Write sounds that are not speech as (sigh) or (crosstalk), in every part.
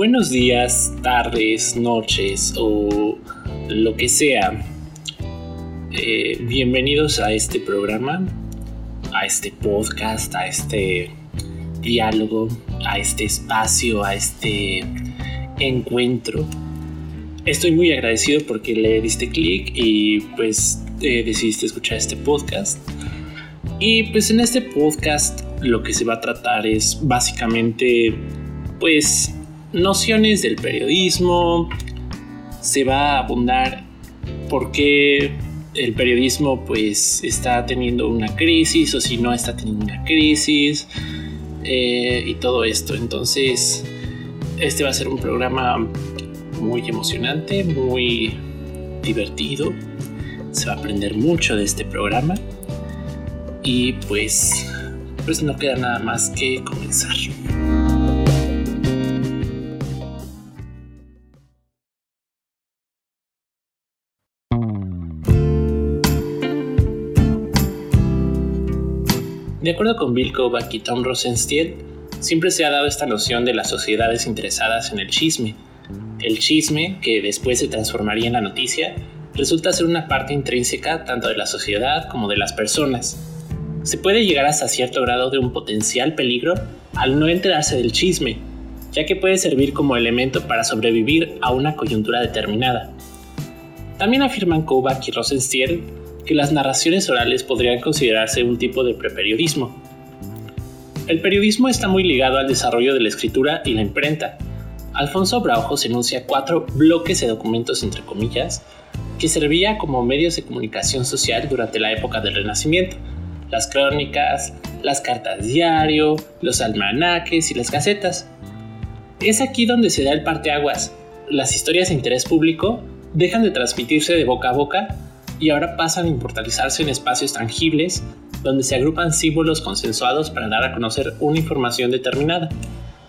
Buenos días, tardes, noches o lo que sea. Eh, bienvenidos a este programa, a este podcast, a este diálogo, a este espacio, a este encuentro. Estoy muy agradecido porque le diste clic y pues eh, decidiste escuchar este podcast. Y pues en este podcast lo que se va a tratar es básicamente pues nociones del periodismo, se va a abundar por qué el periodismo pues está teniendo una crisis o si no está teniendo una crisis eh, y todo esto. Entonces, este va a ser un programa muy emocionante, muy divertido. Se va a aprender mucho de este programa. Y pues, pues no queda nada más que comenzar. De acuerdo con Bill Kovac y Tom Rosenstiel, siempre se ha dado esta noción de las sociedades interesadas en el chisme. El chisme, que después se transformaría en la noticia, resulta ser una parte intrínseca tanto de la sociedad como de las personas. Se puede llegar hasta cierto grado de un potencial peligro al no enterarse del chisme, ya que puede servir como elemento para sobrevivir a una coyuntura determinada. También afirman Kovac y Rosenstiel que las narraciones orales podrían considerarse un tipo de preperiodismo. El periodismo está muy ligado al desarrollo de la escritura y la imprenta. Alfonso Braujos enuncia cuatro bloques de documentos entre comillas que servía como medios de comunicación social durante la época del Renacimiento. Las crónicas, las cartas diario, los almanaques y las gacetas. Es aquí donde se da el parteaguas. Las historias de interés público dejan de transmitirse de boca a boca y ahora pasan a inmortalizarse en espacios tangibles donde se agrupan símbolos consensuados para dar a conocer una información determinada.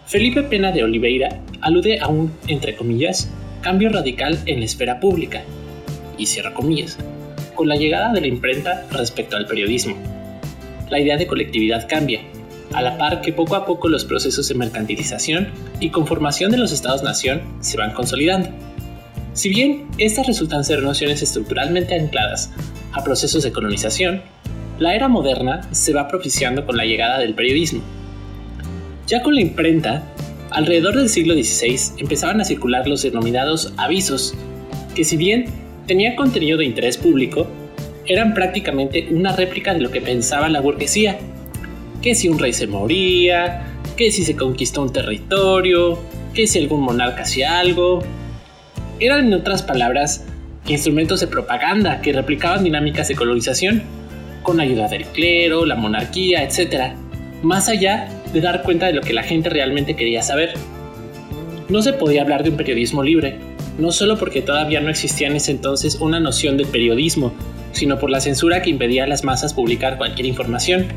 Felipe Pena de Oliveira alude a un, entre comillas, cambio radical en la esfera pública, y cierra comillas, con la llegada de la imprenta respecto al periodismo. La idea de colectividad cambia, a la par que poco a poco los procesos de mercantilización y conformación de los estados-nación se van consolidando. Si bien estas resultan ser nociones estructuralmente ancladas a procesos de colonización, la era moderna se va propiciando con la llegada del periodismo. Ya con la imprenta, alrededor del siglo XVI empezaban a circular los denominados avisos, que si bien tenían contenido de interés público, eran prácticamente una réplica de lo que pensaba la burguesía, que si un rey se moría, que si se conquistó un territorio, que si algún monarca hacía algo, eran, en otras palabras, instrumentos de propaganda que replicaban dinámicas de colonización, con ayuda del clero, la monarquía, etc., más allá de dar cuenta de lo que la gente realmente quería saber. No se podía hablar de un periodismo libre, no solo porque todavía no existía en ese entonces una noción de periodismo, sino por la censura que impedía a las masas publicar cualquier información.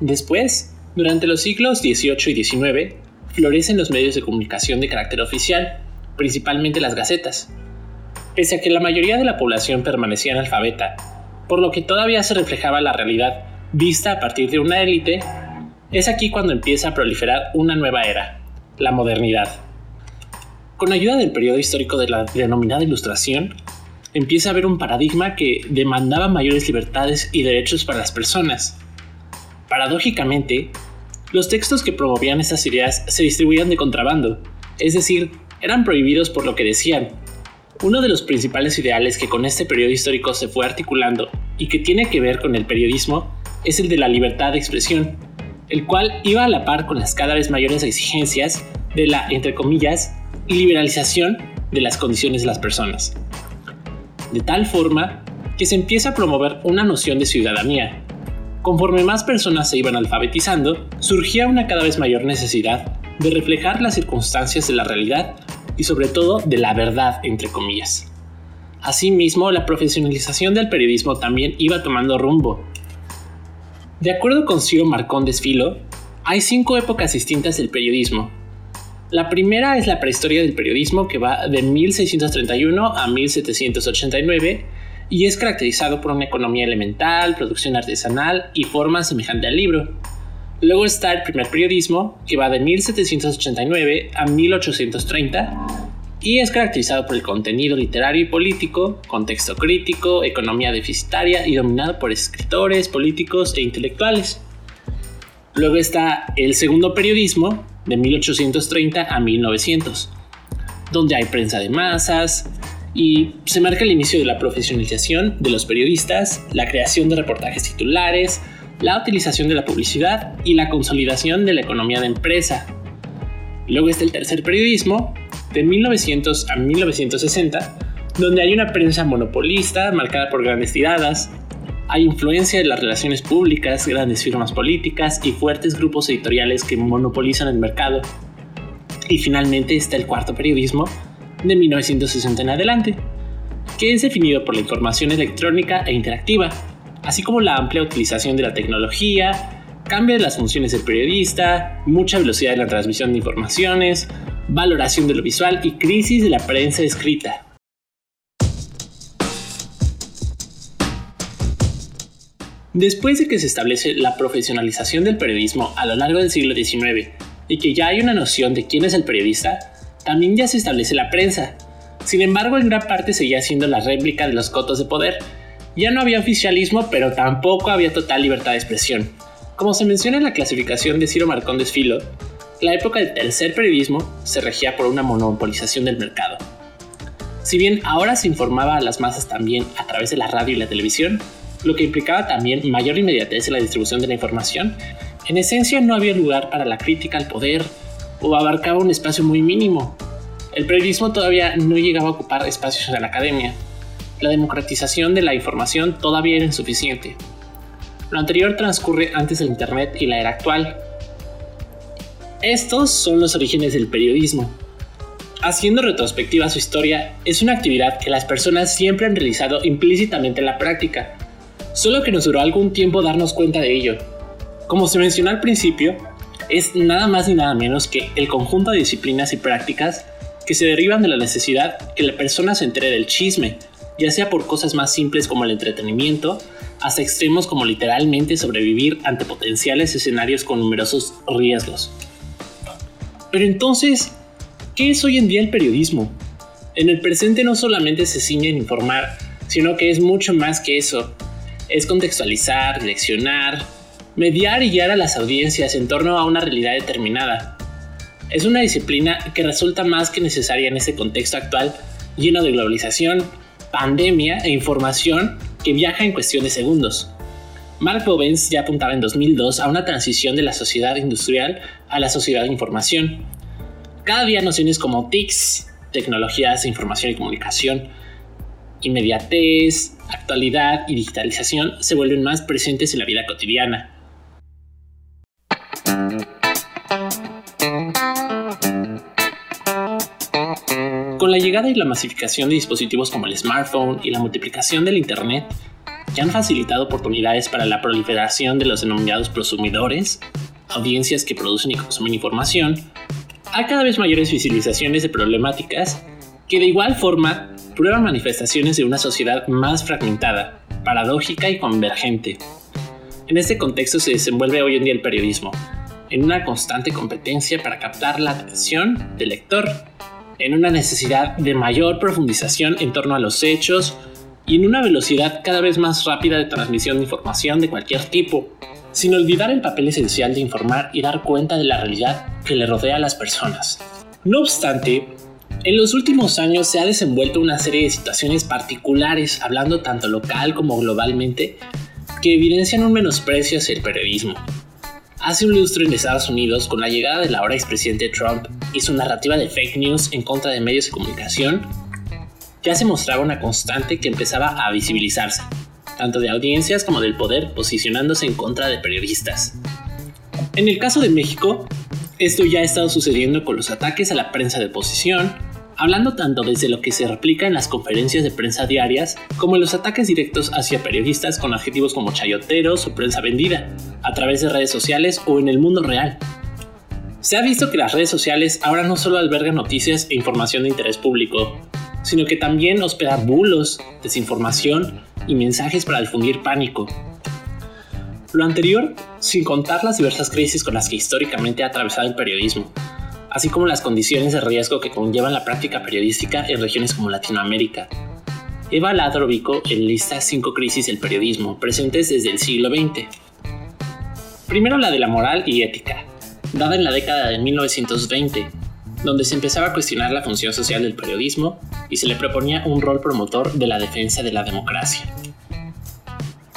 Después, durante los siglos XVIII y XIX, florecen los medios de comunicación de carácter oficial, principalmente las gacetas. Pese a que la mayoría de la población permanecía analfabeta, por lo que todavía se reflejaba la realidad vista a partir de una élite, es aquí cuando empieza a proliferar una nueva era, la modernidad. Con ayuda del periodo histórico de la denominada Ilustración, empieza a haber un paradigma que demandaba mayores libertades y derechos para las personas, Paradójicamente, los textos que promovían estas ideas se distribuían de contrabando, es decir, eran prohibidos por lo que decían. Uno de los principales ideales que con este periodo histórico se fue articulando y que tiene que ver con el periodismo es el de la libertad de expresión, el cual iba a la par con las cada vez mayores exigencias de la, entre comillas, liberalización de las condiciones de las personas. De tal forma que se empieza a promover una noción de ciudadanía, Conforme más personas se iban alfabetizando, surgía una cada vez mayor necesidad de reflejar las circunstancias de la realidad y sobre todo de la verdad, entre comillas. Asimismo, la profesionalización del periodismo también iba tomando rumbo. De acuerdo con Ciro Marcón Desfilo, hay cinco épocas distintas del periodismo. La primera es la prehistoria del periodismo que va de 1631 a 1789 y es caracterizado por una economía elemental, producción artesanal y forma semejante al libro. Luego está el primer periodismo, que va de 1789 a 1830 y es caracterizado por el contenido literario y político, contexto crítico, economía deficitaria y dominado por escritores, políticos e intelectuales. Luego está el segundo periodismo, de 1830 a 1900, donde hay prensa de masas, y se marca el inicio de la profesionalización de los periodistas, la creación de reportajes titulares, la utilización de la publicidad y la consolidación de la economía de empresa. Luego está el tercer periodismo, de 1900 a 1960, donde hay una prensa monopolista marcada por grandes tiradas, hay influencia de las relaciones públicas, grandes firmas políticas y fuertes grupos editoriales que monopolizan el mercado. Y finalmente está el cuarto periodismo, de 1960 en adelante, que es definido por la información electrónica e interactiva, así como la amplia utilización de la tecnología, cambio de las funciones del periodista, mucha velocidad en la transmisión de informaciones, valoración de lo visual y crisis de la prensa escrita. Después de que se establece la profesionalización del periodismo a lo largo del siglo XIX y que ya hay una noción de quién es el periodista, también ya se establece la prensa. Sin embargo, en gran parte seguía siendo la réplica de los cotos de poder. Ya no había oficialismo, pero tampoco había total libertad de expresión. Como se menciona en la clasificación de Ciro Marcón Desfilo, la época del tercer periodismo se regía por una monopolización del mercado. Si bien ahora se informaba a las masas también a través de la radio y la televisión, lo que implicaba también mayor inmediatez en la distribución de la información, en esencia no había lugar para la crítica al poder o abarcaba un espacio muy mínimo. El periodismo todavía no llegaba a ocupar espacios en la academia. La democratización de la información todavía era insuficiente. Lo anterior transcurre antes del Internet y la era actual. Estos son los orígenes del periodismo. Haciendo retrospectiva su historia, es una actividad que las personas siempre han realizado implícitamente en la práctica, solo que nos duró algún tiempo darnos cuenta de ello. Como se mencionó al principio, es nada más ni nada menos que el conjunto de disciplinas y prácticas que se derivan de la necesidad que la persona se entere del chisme, ya sea por cosas más simples como el entretenimiento, hasta extremos como literalmente sobrevivir ante potenciales escenarios con numerosos riesgos. Pero entonces, ¿qué es hoy en día el periodismo? En el presente no solamente se ciñe en informar, sino que es mucho más que eso. Es contextualizar, leccionar, mediar y guiar a las audiencias en torno a una realidad determinada. Es una disciplina que resulta más que necesaria en este contexto actual lleno de globalización, pandemia e información que viaja en cuestión de segundos. Mark Bovens ya apuntaba en 2002 a una transición de la sociedad industrial a la sociedad de información. Cada día nociones como TICs, tecnologías de información y comunicación, inmediatez, actualidad y digitalización se vuelven más presentes en la vida cotidiana. La llegada y la masificación de dispositivos como el smartphone y la multiplicación del Internet, que han facilitado oportunidades para la proliferación de los denominados prosumidores, audiencias que producen y consumen información, hay cada vez mayores visibilizaciones de problemáticas que de igual forma prueban manifestaciones de una sociedad más fragmentada, paradójica y convergente. En este contexto se desenvuelve hoy en día el periodismo, en una constante competencia para captar la atención del lector en una necesidad de mayor profundización en torno a los hechos y en una velocidad cada vez más rápida de transmisión de información de cualquier tipo, sin olvidar el papel esencial de informar y dar cuenta de la realidad que le rodea a las personas. No obstante, en los últimos años se ha desenvuelto una serie de situaciones particulares, hablando tanto local como globalmente, que evidencian un menosprecio hacia el periodismo, Hace un lustro en Estados Unidos, con la llegada del ahora expresidente Trump y su narrativa de fake news en contra de medios de comunicación, ya se mostraba una constante que empezaba a visibilizarse, tanto de audiencias como del poder posicionándose en contra de periodistas. En el caso de México, esto ya ha estado sucediendo con los ataques a la prensa de oposición, hablando tanto desde lo que se replica en las conferencias de prensa diarias como en los ataques directos hacia periodistas con adjetivos como chayoteros o prensa vendida, a través de redes sociales o en el mundo real. Se ha visto que las redes sociales ahora no solo albergan noticias e información de interés público, sino que también hospeda bulos, desinformación y mensajes para difundir pánico. Lo anterior, sin contar las diversas crisis con las que históricamente ha atravesado el periodismo, así como las condiciones de riesgo que conllevan la práctica periodística en regiones como Latinoamérica. Eva Ladrovico enlista cinco crisis del periodismo presentes desde el siglo XX. Primero la de la moral y ética, dada en la década de 1920, donde se empezaba a cuestionar la función social del periodismo y se le proponía un rol promotor de la defensa de la democracia.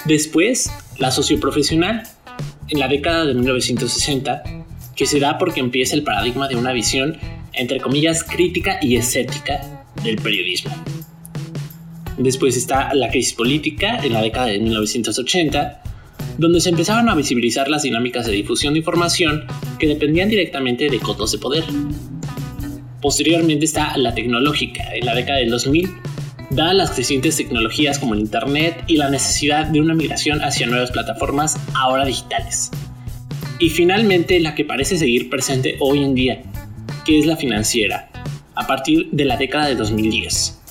Después, la socioprofesional, en la década de 1960, que se da porque empieza el paradigma de una visión, entre comillas, crítica y escética del periodismo. Después está la crisis política en la década de 1980, donde se empezaban a visibilizar las dinámicas de difusión de información que dependían directamente de cotos de poder. Posteriormente está la tecnológica en la década del 2000, dadas las crecientes tecnologías como el Internet y la necesidad de una migración hacia nuevas plataformas ahora digitales. Y finalmente la que parece seguir presente hoy en día, que es la financiera, a partir de la década de 2010.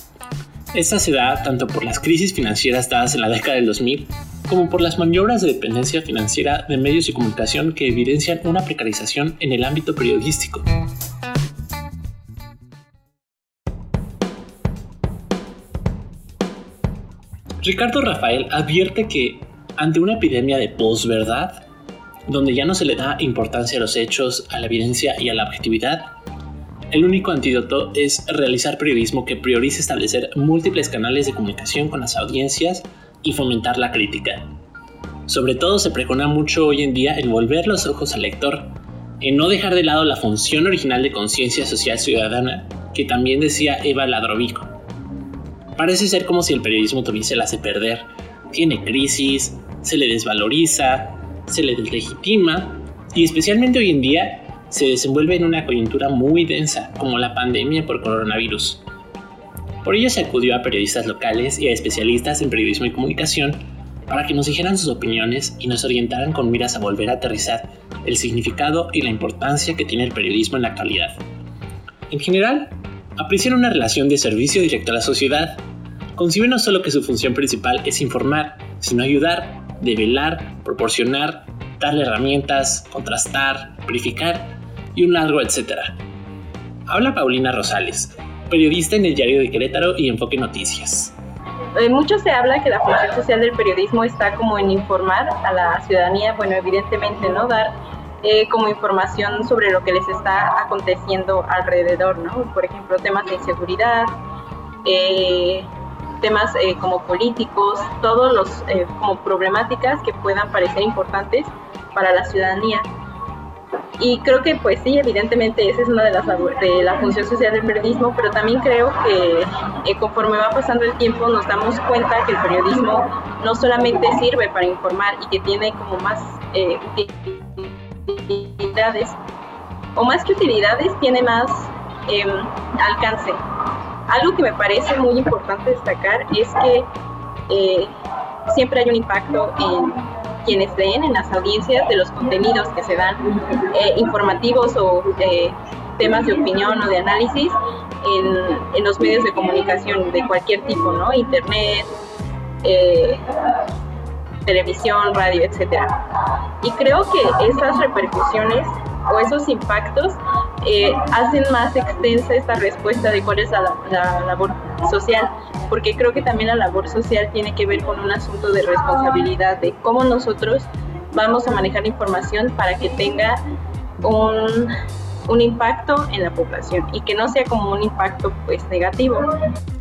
Esta se da tanto por las crisis financieras dadas en la década del 2000 como por las maniobras de dependencia financiera de medios de comunicación que evidencian una precarización en el ámbito periodístico. Ricardo Rafael advierte que, ante una epidemia de posverdad, donde ya no se le da importancia a los hechos, a la evidencia y a la objetividad, el único antídoto es realizar periodismo que priorice establecer múltiples canales de comunicación con las audiencias y fomentar la crítica. Sobre todo se precona mucho hoy en día el volver los ojos al lector, en no dejar de lado la función original de conciencia social ciudadana que también decía Eva Ladrovico. Parece ser como si el periodismo tuviese la hace perder. Tiene crisis, se le desvaloriza, se le deslegitima y especialmente hoy en día se desenvuelve en una coyuntura muy densa como la pandemia por coronavirus. Por ello se acudió a periodistas locales y a especialistas en periodismo y comunicación para que nos dijeran sus opiniones y nos orientaran con miras a volver a aterrizar el significado y la importancia que tiene el periodismo en la actualidad. En general, aprecian una relación de servicio directo a la sociedad. Conciben no solo que su función principal es informar, sino ayudar, develar, proporcionar, darle herramientas, contrastar, verificar y un largo etcétera. Habla Paulina Rosales, periodista en el Diario de Querétaro y Enfoque Noticias. Eh, mucho se habla que la función social del periodismo está como en informar a la ciudadanía, bueno, evidentemente, ¿no? Dar eh, como información sobre lo que les está aconteciendo alrededor, ¿no? Por ejemplo, temas de inseguridad, eh, temas eh, como políticos, todos los como problemáticas que puedan parecer importantes para la ciudadanía. Y creo que pues sí, evidentemente esa es una de las de la función social del periodismo, pero también creo que conforme va pasando el tiempo nos damos cuenta que el periodismo no solamente sirve para informar y que tiene como más eh, utilidades, o más que utilidades, tiene más em, alcance. Algo que me parece muy importante destacar es que eh, siempre hay un impacto en quienes leen, en las audiencias de los contenidos que se dan, eh, informativos o eh, temas de opinión o de análisis en, en, los medios de comunicación de cualquier tipo, ¿no? Internet, televisión, radio, etcétera. Y creo que esas repercusiones o esos impactos eh, hacen más extensa esta respuesta de cuál es la, labor social, porque creo que también la labor social tiene que ver con un asunto de responsabilidad, de cómo nosotros vamos a manejar la información para que tenga un, un impacto en la población y que no sea como un impacto pues negativo.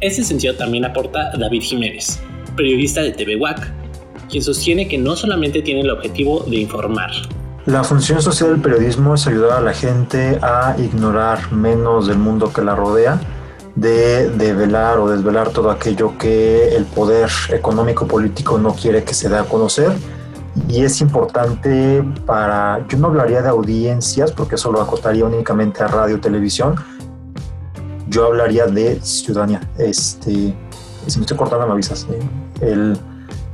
Ese sentido también aporta David Jiménez, periodista de TV quien sostiene que no solamente tiene el objetivo de informar. La función social del periodismo es ayudar a la gente a ignorar menos del mundo que la rodea, de develar o desvelar todo aquello que el poder económico político no quiere que se dé a conocer. Y es importante para, yo no hablaría de audiencias porque eso lo acotaría únicamente a radio y televisión, yo hablaría de ciudadanía. Este, si me estoy cortando me avisas. ¿eh? El,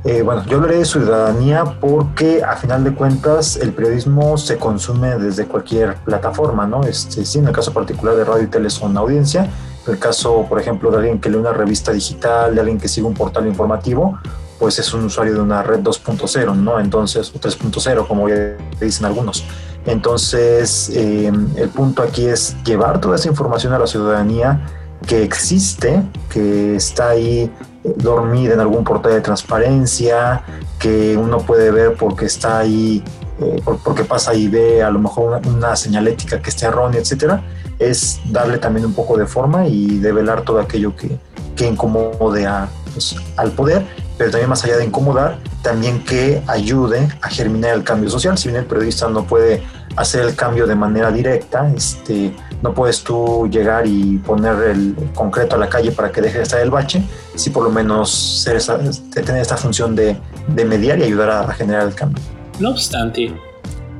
eh, bueno, yo hablaré de ciudadanía porque a final de cuentas el periodismo se consume desde cualquier plataforma, ¿no? Este, sí, en el caso particular de radio y tele son audiencia El caso, por ejemplo, de alguien que lee una revista digital, de alguien que sigue un portal informativo, pues es un usuario de una red 2.0, ¿no? Entonces, o 3.0, como ya dicen algunos. Entonces, em, el punto aquí es llevar toda esa información a la ciudadanía que existe, que está ahí eh, dormida en algún portal de transparencia, que uno puede ver porque está ahí, eh, porque pasa y ve a lo mejor una, señalética que esté errónea, etcétera, es darle también un poco de forma y develar todo aquello que, que incomode a, pues, al poder pero también más allá de incomodar, también que ayude a germinar el cambio social. Si bien el periodista no puede hacer el cambio de manera directa, este, no puedes tú llegar y poner el concreto a la calle para que deje de estar el bache, sí por lo menos ser esa, tener esta función de, de mediar y ayudar a, a generar el cambio. No obstante,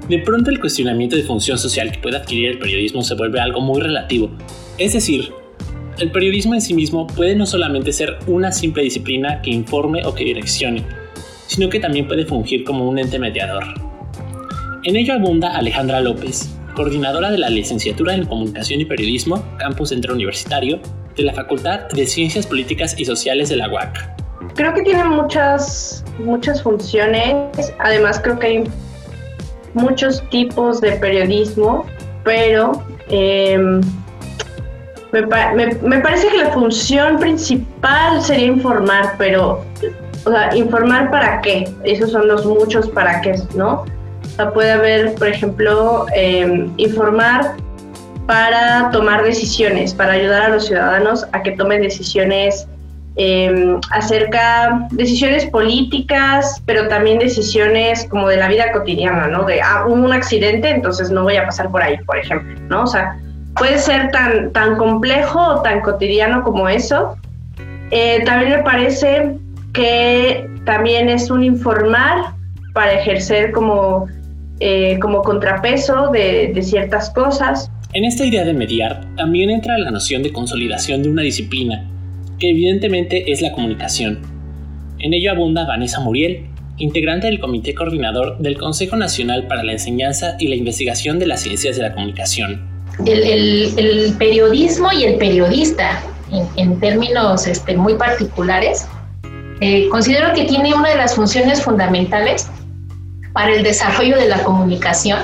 de pronto el cuestionamiento de función social que puede adquirir el periodismo se vuelve algo muy relativo. Es decir, el periodismo en sí mismo puede no solamente ser una simple disciplina que informe o que direccione, sino que también puede fungir como un ente mediador. En ello abunda Alejandra López, coordinadora de la licenciatura en Comunicación y Periodismo, Campus Centro Universitario, de la Facultad de Ciencias Políticas y Sociales de la UAC. Creo que tiene muchas, muchas funciones, además creo que hay muchos tipos de periodismo, pero em, me, me, parece que la función principal sería informar, pero, o sea, ¿informar para qué? Esos son los muchos para qué, ¿no? O sea, puede haber, por ejemplo, em, informar para tomar decisiones, para ayudar a los ciudadanos a que tomen decisiones eh, acerca decisiones políticas, pero también decisiones como de la vida cotidiana, ¿no? De ah, un accidente, entonces no voy a pasar por ahí, por ejemplo, ¿no? O sea, puede ser tan, tan complejo o tan cotidiano como eso. Eh, también me parece que también es un informar para ejercer como, eh, como contrapeso de, de ciertas cosas. En esta idea de mediar también entra la noción de consolidación de una disciplina, que evidentemente es la comunicación. En ello abunda Vanessa Muriel, integrante del Comité Coordinador del Consejo Nacional para la Enseñanza y la Investigación de las Ciencias de la Comunicación el, periodismo y el periodista, en, términos este, muy particulares, eh, considero que tiene una de las funciones fundamentales para el desarrollo de la comunicación,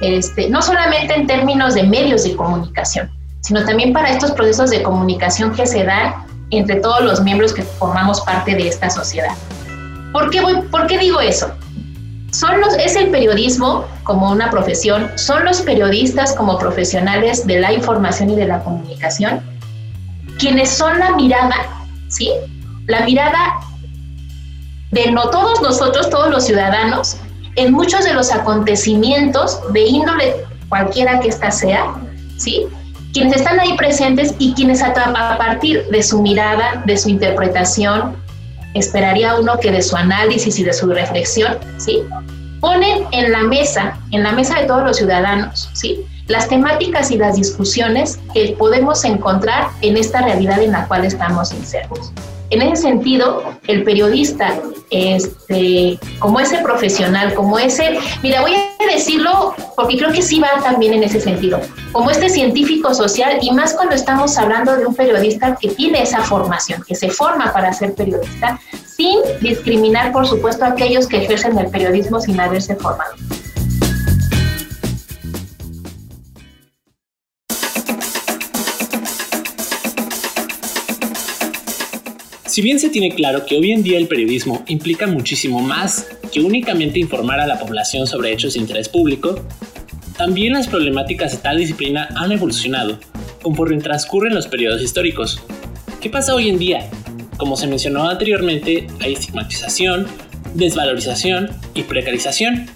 este, no solamente en términos de medios de comunicación, sino también para estos procesos de comunicación que se dan entre todos los miembros que formamos parte de esta sociedad. ¿Por qué, voy, ¿por qué digo eso? Son los, es el periodismo como una profesión, son los periodistas como profesionales de la información y de la comunicación, quienes son la mirada, ¿sí? La mirada de no todos nosotros, todos los ciudadanos, en muchos de los acontecimientos de índole cualquiera que ésta sea, ¿sí? Quienes están ahí presentes y quienes a, a partir de su mirada, de su interpretación, esperaría uno que de su análisis y de su reflexión, ¿sí? Ponen en la mesa, en la mesa de todos los ciudadanos, ¿sí? Las temáticas y las discusiones que podemos encontrar en esta realidad en la cual estamos insertos. En ese sentido, el periodista, este, como ese profesional, como ese, mira, voy a decirlo porque creo que sí va también en ese sentido, como este científico social y más cuando estamos hablando de un periodista que tiene esa formación, que se forma para ser periodista, sin discriminar, por supuesto, a aquellos que ejercen el periodismo sin haberse formado. Si bien se tiene claro que hoy en día el periodismo implica muchísimo más que únicamente informar a la población sobre hechos de interés público, también las problemáticas de tal disciplina han evolucionado conforme transcurren los periodos históricos. ¿Qué pasa hoy en día? Como se mencionó anteriormente, hay estigmatización, desvalorización y precarización.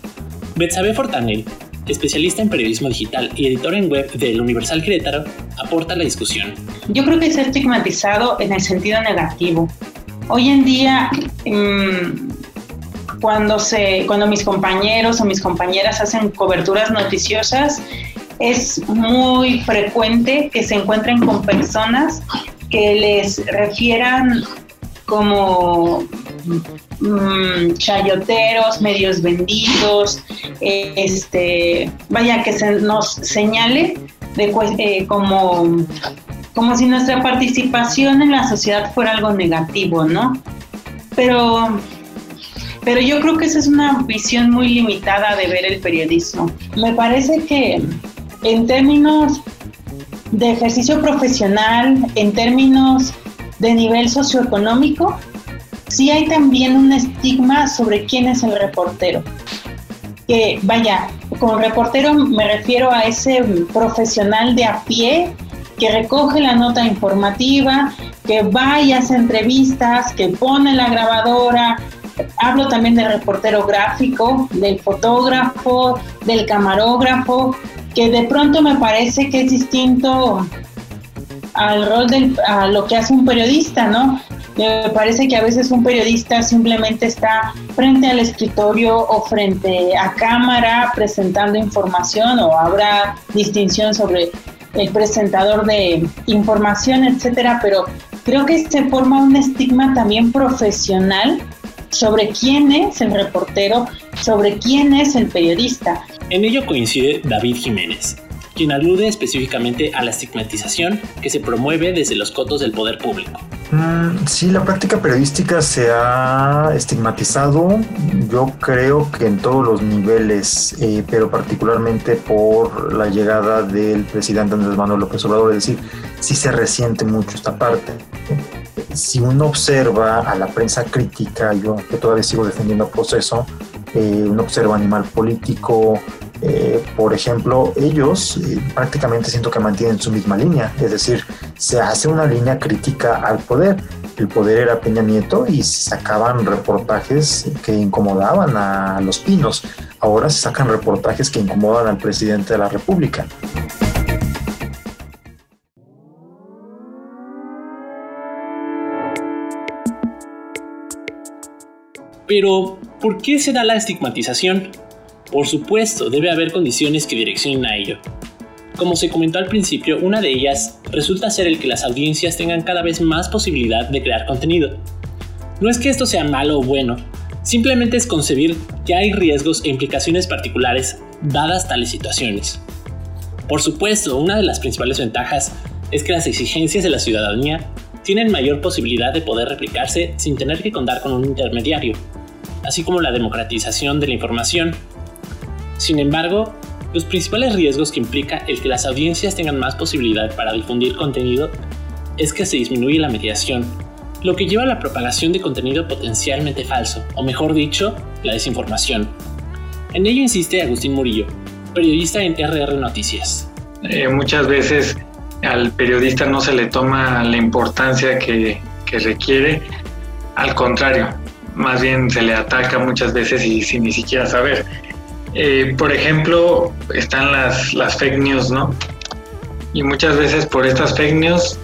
Betsabe Fortanel, especialista en periodismo digital y editor en web del Universal Querétaro, aporta la discusión. Yo creo que es estigmatizado en el sentido negativo. Hoy en día, mm, cuando, se, cuando mis compañeros o mis compañeras hacen coberturas noticiosas, es muy frecuente que se encuentren con personas que les refieran como Mm, chayoteros, medios vendidos, este, vaya que se nos señale eh, como como si nuestra participación en la sociedad fuera algo negativo, ¿no? Pero, pero yo creo que esa es una visión muy limitada de ver el periodismo. Me parece que en términos de ejercicio profesional, en términos de nivel socioeconómico, sí hay también un estigma sobre quién es el reportero. Que vaya, con reportero me refiero a ese profesional de a pie que recoge la nota informativa, que va y hace entrevistas, que pone la grabadora. Hablo también del reportero gráfico, del fotógrafo, del camarógrafo, que de pronto me parece que es distinto al rol del, a lo que hace un periodista, ¿no? Me parece que a veces un periodista simplemente está frente al escritorio o frente a cámara presentando información o habrá distinción sobre el presentador de información, etcétera, pero creo que se forma un estigma también profesional sobre quién es el reportero, sobre quién es el periodista. En ello coincide David Jiménez, quien alude específicamente a la estigmatización que se promueve desde los cotos del poder público. Mm, sí, la práctica periodística se ha estigmatizado, yo creo que en todos los niveles, eh, pero particularmente por la llegada del presidente Andrés Manuel López Obrador, es decir, sí se resiente mucho esta parte. Si uno observa a la prensa crítica, yo que todavía sigo defendiendo el proceso, eh, uno observa animal político, eh, por ejemplo, ellos eh, prácticamente siento que mantienen su misma línea, es decir, se hace una línea crítica al poder. El poder era Peña Nieto y se sacaban reportajes que incomodaban a los pinos. Ahora se sacan reportajes que incomodan al presidente de la República. Pero, ¿por qué se da la estigmatización? Por supuesto, debe haber condiciones que direccionen a ello. Como se comentó al principio, una de ellas resulta ser el que las audiencias tengan cada vez más posibilidad de crear contenido. No es que esto sea malo o bueno, simplemente es concebir que hay riesgos e implicaciones particulares dadas tales situaciones. Por supuesto, una de las principales ventajas es que las exigencias de la ciudadanía tienen mayor posibilidad de poder replicarse sin tener que contar con un intermediario, así como la democratización de la información sin embargo, los principales riesgos que implica el que las audiencias tengan más posibilidad para difundir contenido es que se disminuye la mediación, lo que lleva a la propagación de contenido potencialmente falso, o mejor dicho, la desinformación. En ello insiste Agustín Murillo, periodista en RR Noticias. Eh, muchas veces al periodista no se le toma la importancia que, que requiere, al contrario, más bien se le ataca muchas veces y sin ni siquiera saber. Eh, por ejemplo, están las, las fake news, ¿no? Y muchas veces por estas fake news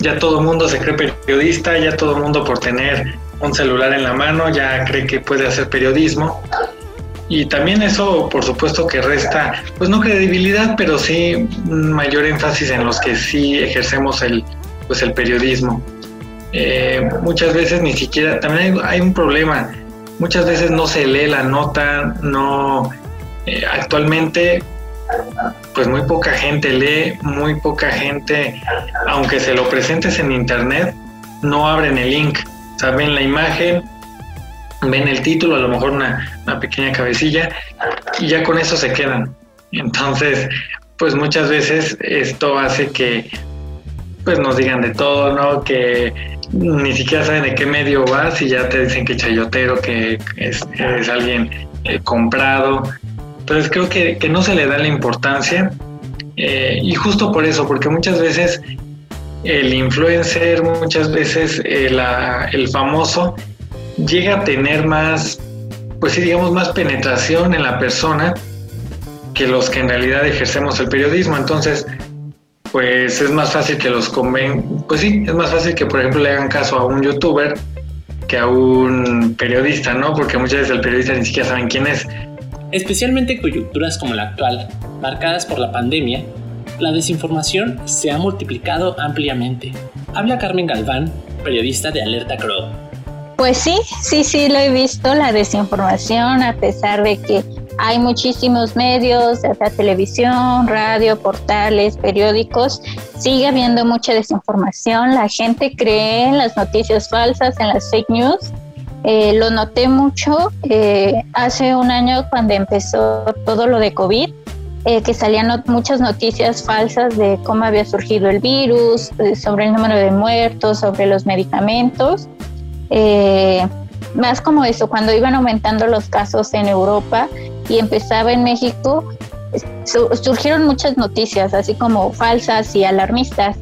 ya todo el mundo se cree periodista, ya todo el mundo por tener un celular en la mano ya cree que puede hacer periodismo. Y también eso, por supuesto, que resta, pues no credibilidad, pero sí mayor énfasis en los que sí ejercemos el, pues el periodismo. Eh, muchas veces ni siquiera, también hay un problema, muchas veces no se lee la nota, no eh, actualmente pues muy poca gente lee, muy poca gente, aunque se lo presentes en internet, no abren el link, o ven la imagen, ven el título, a lo mejor una, una pequeña cabecilla, y ya con eso se quedan. Entonces, pues muchas veces esto hace que pues nos digan de todo, ¿no? Que ni siquiera saben de qué medio vas y ya te dicen que chayotero, que es, alguien eh, comprado. Entonces creo que, no se le da la importancia eh, y justo por eso, porque muchas veces el influencer, muchas veces eh, el famoso llega a tener más, pues sí, digamos, más penetración en la persona que los que en realidad ejercemos el periodismo. Entonces, pues es más fácil que los conven, pues sí, es más fácil que por ejemplo le hagan caso a un youtuber que a un periodista, ¿no? Porque muchas veces el periodista ni siquiera saben quién es. Especialmente en coyunturas como la actual, marcadas por la pandemia, la desinformación se ha multiplicado ampliamente. Habla Carmen Galván, periodista de Alerta Crow. Pues sí, sí, sí, lo he visto, la desinformación, a pesar de que hay muchísimos medios, ya televisión, radio, portales, periódicos. Sigue habiendo mucha desinformación. La gente cree en las noticias falsas, en las fake news. Eh, lo noté mucho eh, hace un año cuando empezó todo lo de COVID, eh, que salían muchas noticias falsas de cómo había surgido el virus, sobre el número de muertos, sobre los medicamentos más como eso, cuando iban aumentando los casos en Europa y empezaba en México, surgieron muchas noticias, así como falsas y alarmistas.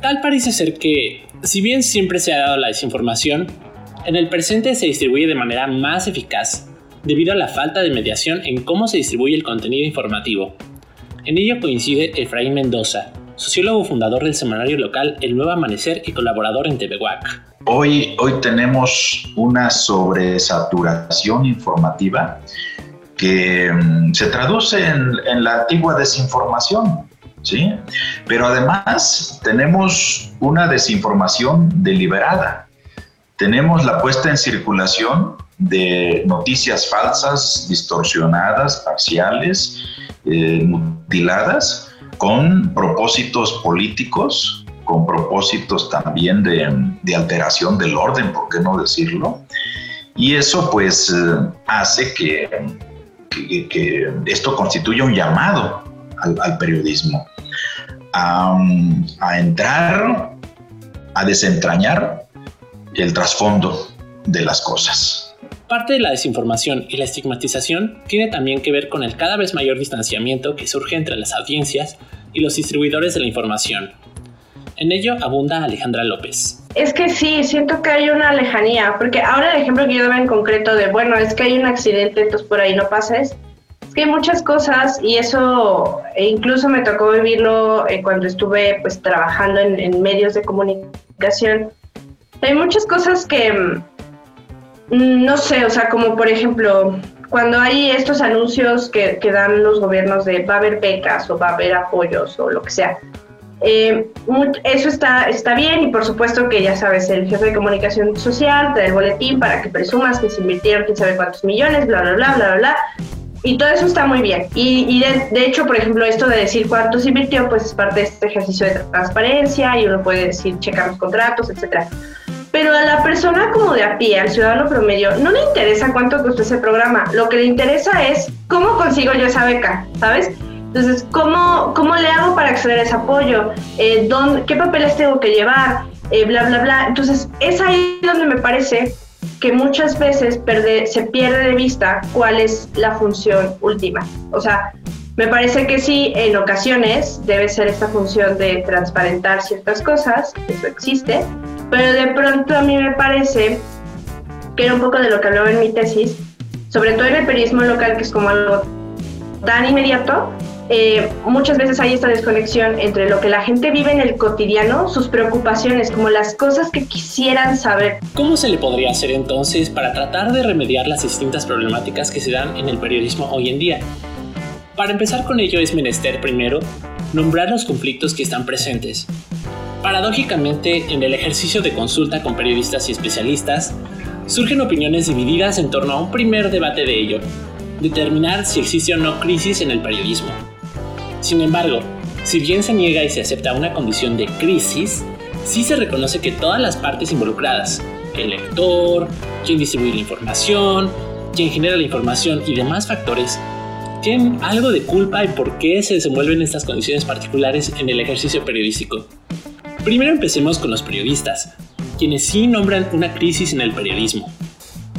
Tal parece ser que, si bien siempre se ha dado la desinformación, en el presente se distribuye de manera más eficaz debido a la falta de mediación en cómo se distribuye el contenido informativo. En ello coincide Efraín Mendoza, sociólogo fundador del semanario local El Nuevo Amanecer y colaborador en TVWAC. Hoy, hoy tenemos una sobresaturación informativa que mm, se traduce en, la antigua desinformación, ¿sí? Pero además tenemos una desinformación deliberada. Tenemos la puesta en circulación de noticias falsas, distorsionadas, parciales, eh, mutiladas, con propósitos políticos, con propósitos también de, alteración del orden, ¿por qué no decirlo? Y eso pues eh, hace que, esto constituya un llamado al, periodismo, a entrar, a desentrañar el trasfondo de las cosas. Parte de la desinformación y la estigmatización tiene también que ver con el cada vez mayor distanciamiento que surge entre las audiencias y los distribuidores de la información. En ello abunda Alejandra López. Es que sí, siento que hay una lejanía, porque ahora el ejemplo que yo doy en concreto de, bueno, es que hay un accidente, entonces por ahí no pasa, es, que hay muchas cosas y eso e incluso me tocó vivirlo eh, cuando estuve pues trabajando en medios de comunicación. Hay muchas cosas que Mm, no sé, o sea, como por ejemplo, cuando hay estos anuncios que, dan los gobiernos de va a haber becas o va a haber apoyos o lo que sea, eh, eso está, está bien y por supuesto que ya sabes, el jefe de comunicación social te da el boletín para que presumas que se invirtieron quién sabe cuántos millones, bla, bla, bla, bla, bla, bla. Y todo eso está muy bien. Y, de, hecho, por ejemplo, esto de decir cuántos invirtió, pues es parte de este ejercicio de transparencia y uno puede decir, checar los contratos, etcétera. Pero a la persona como de a pie, al ciudadano promedio, no le interesa cuánto costó ese programa. Lo que le interesa es cómo consigo yo esa beca, ¿sabes? Entonces, ¿cómo, cómo le hago para acceder a ese apoyo? Eh, ¿dónde, ¿Qué papeles tengo que llevar? Eh, bla, bla, bla. Entonces, es ahí donde me parece que muchas veces se pierde de vista cuál es la función última. O sea, me parece que sí, en ocasiones debe ser esta función de transparentar ciertas cosas, eso existe, pero de pronto a mí me parece que era un poco de lo que hablaba en mi tesis, sobre todo en el periodismo local, que es como algo tan inmediato, eh, muchas veces hay esta desconexión entre lo que la gente vive en el cotidiano, sus preocupaciones, como las cosas que quisieran saber. ¿Cómo se le podría hacer entonces para tratar de remediar las distintas problemáticas que se dan en el periodismo hoy en día? Para empezar con ello es menester primero nombrar los conflictos que están presentes, Paradójicamente, en el ejercicio de consulta con periodistas y especialistas, surgen opiniones divididas en torno a un primer debate de ello, determinar si existe o no crisis en el periodismo. Sin embargo, si bien se niega y se acepta una condición de crisis, sí se reconoce que todas las partes involucradas, el lector, quien distribuye la información, quien genera la información y demás factores, tienen algo de culpa en por qué se desenvuelven estas condiciones particulares en el ejercicio periodístico. Primero empecemos con los periodistas, quienes sí nombran una crisis en el periodismo.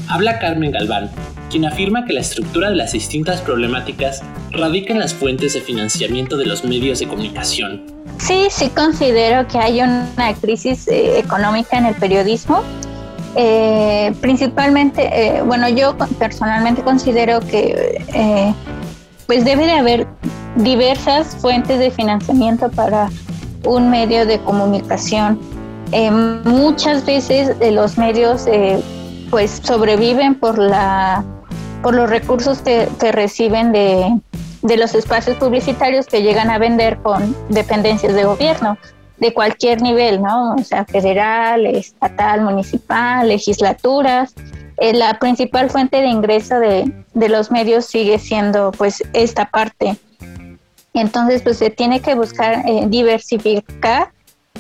Habla Carmen Galván, quien afirma que la estructura de las distintas problemáticas radica en las fuentes de financiamiento de los medios de comunicación. Sí, sí considero que hay una crisis eh, económica en el periodismo. Eh, principalmente, eh, bueno, yo personalmente considero que pues debe de haber diversas fuentes de financiamiento para un medio de comunicación. Eh, muchas veces eh, los medios eh, pues sobreviven por la por los recursos que, reciben de, de, los espacios publicitarios que llegan a vender con dependencias de gobierno. de cualquier nivel, ¿no? O sea, federal, estatal, municipal, legislaturas. La principal fuente de ingreso de, de, los medios sigue siendo pues esta parte. Entonces, pues se tiene que buscar eh, diversificar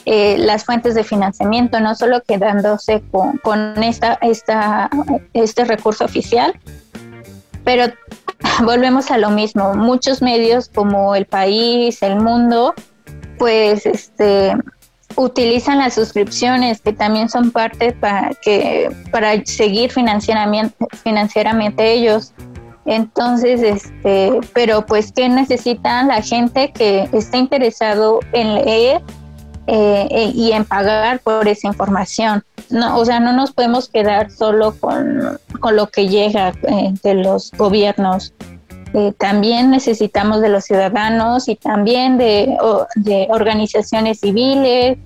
eh, las fuentes de financiamiento, no solo quedándose con, esta, esta, este recurso oficial, pero (laughs) volvemos a lo mismo. Muchos medios como El País, El Mundo, pues este utilizan las suscripciones que también son parte para que para seguir financieramente financieramente ellos entonces este pero pues qué necesitan la gente que está interesado en leer eh, y en pagar por esa información no o sea no nos podemos quedar solo con, con lo que llega eh, de los gobiernos eh, también necesitamos de los ciudadanos y también de, de organizaciones civiles.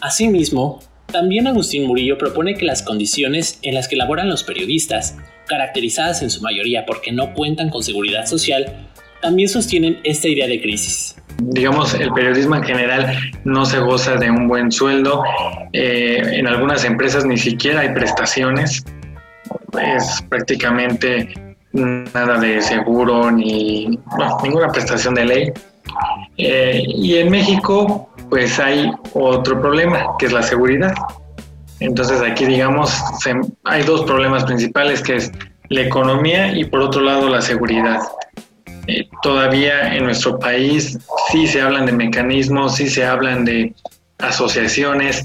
Asimismo, también Agustín Murillo propone que las condiciones en las que laboran los periodistas, caracterizadas en su mayoría porque no cuentan con seguridad social, también sostienen esta idea de crisis. Digamos, el periodismo en general no se goza de un buen sueldo. Eh, en algunas empresas ni siquiera hay prestaciones. Es prácticamente nada de seguro ni ninguna prestación de ley. Eh, y en México, pues hay otro problema, que es la seguridad. Entonces aquí, digamos, hay dos problemas principales, que es la economía y por otro lado la seguridad. Eh, todavía en nuestro país sí se hablan de mecanismos, sí se hablan de asociaciones,